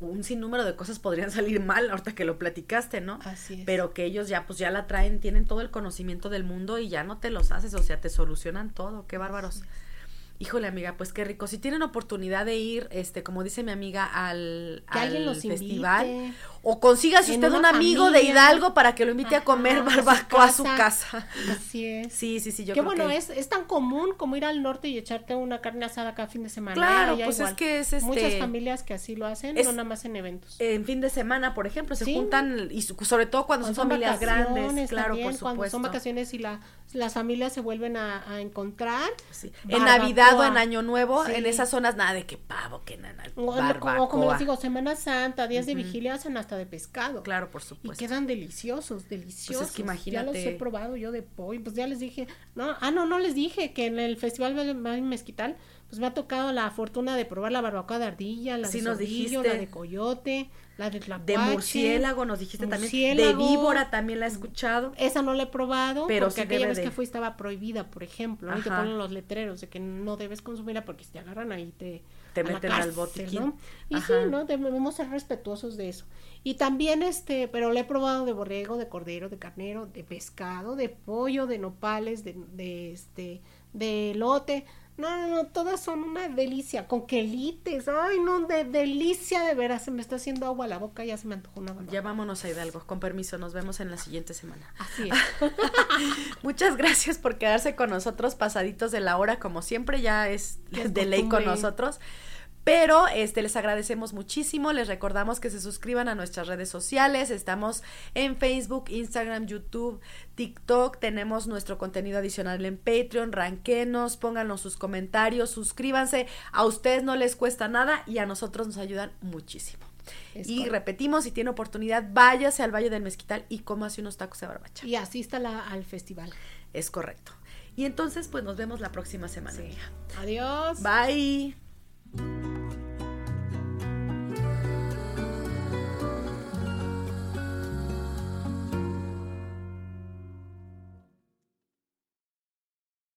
un sinnúmero de cosas podrían salir mal ahorita que lo platicaste, ¿no? Así es. Pero que ellos ya pues ya la traen, tienen todo el conocimiento del mundo y ya no te los haces, o sea, te solucionan todo, qué bárbaros. Híjole, amiga, pues qué rico. Si tienen oportunidad de ir, este, como dice mi amiga, al, Que alguien al los festival, invite. O consígase usted un amigo de. Hidalgo para que lo invite a comer barbacoa a su casa. Así es. Sí, sí, sí, yo que creo bueno, que... es, es tan común como ir al norte y echarte una carne asada cada fin de semana. Claro, Allá pues es que es este- Muchas familias que así lo hacen, es- no nada más en eventos. En fin de semana, por ejemplo, se Sí. juntan, y su- sobre todo cuando, son familias grandes, claro, también, por Cuando supuesto. son vacaciones y la, las familias se vuelven a, a encontrar. Sí. En. Navidad o en Año Nuevo, Sí. en esas zonas nada de que pavo, que nada, O, o barbacoa. como les digo, Semana Santa, días de vigilia hacen hasta de pescado. Claro, por Y supuesto. quedan deliciosos, deliciosos. Pues que Ya los imagínate. he probado yo de pollo. Pues ya les dije. No, ah, no, no les dije que en el Festival de Mezquital, pues me ha tocado la fortuna de probar la barbacoa de ardilla, la Sí de nos zorrillo, dijiste. la de coyote, la de tlacuache. De murciélago nos dijiste también. De víbora también la he escuchado. Esa no la he probado, Pero porque sí aquella vez de- que fui estaba prohibida, por ejemplo, y te ponen los letreros de que no debes consumirla porque si te agarran ahí te, Te meten al cárcel, botiquín. ¿no? Y Ajá. sí, ¿no? Debemos ser respetuosos de eso. Y también este, pero le he probado de borrego, de cordero, de carnero, de pescado, de pollo, de nopales, de, de este, de elote. No, no, no, todas son una delicia, con quelites, ay, no, de delicia de veras, se me está haciendo agua a la boca, ya se me antojó una barbacoa. Ya vámonos a Hidalgo. Con permiso, nos vemos en la siguiente semana. Así es. Muchas gracias por quedarse con nosotros pasaditos de la hora, como siempre, ya es de ley con nosotros. Pero este les agradecemos muchísimo, les recordamos que se suscriban a nuestras redes sociales, estamos en Facebook, Instagram, YouTube, TikTok, tenemos nuestro contenido adicional en Patreon, ranquenos, pónganos sus comentarios, suscríbanse, a ustedes no les cuesta nada y a nosotros nos ayudan muchísimo. Es y correcto. repetimos, si tiene oportunidad, váyase al Valle del Mezquital y cómase unos tacos de barbacha. Y asista la- al festival. Es correcto. Y entonces, pues nos vemos la próxima semana. Adiós. Bye. Música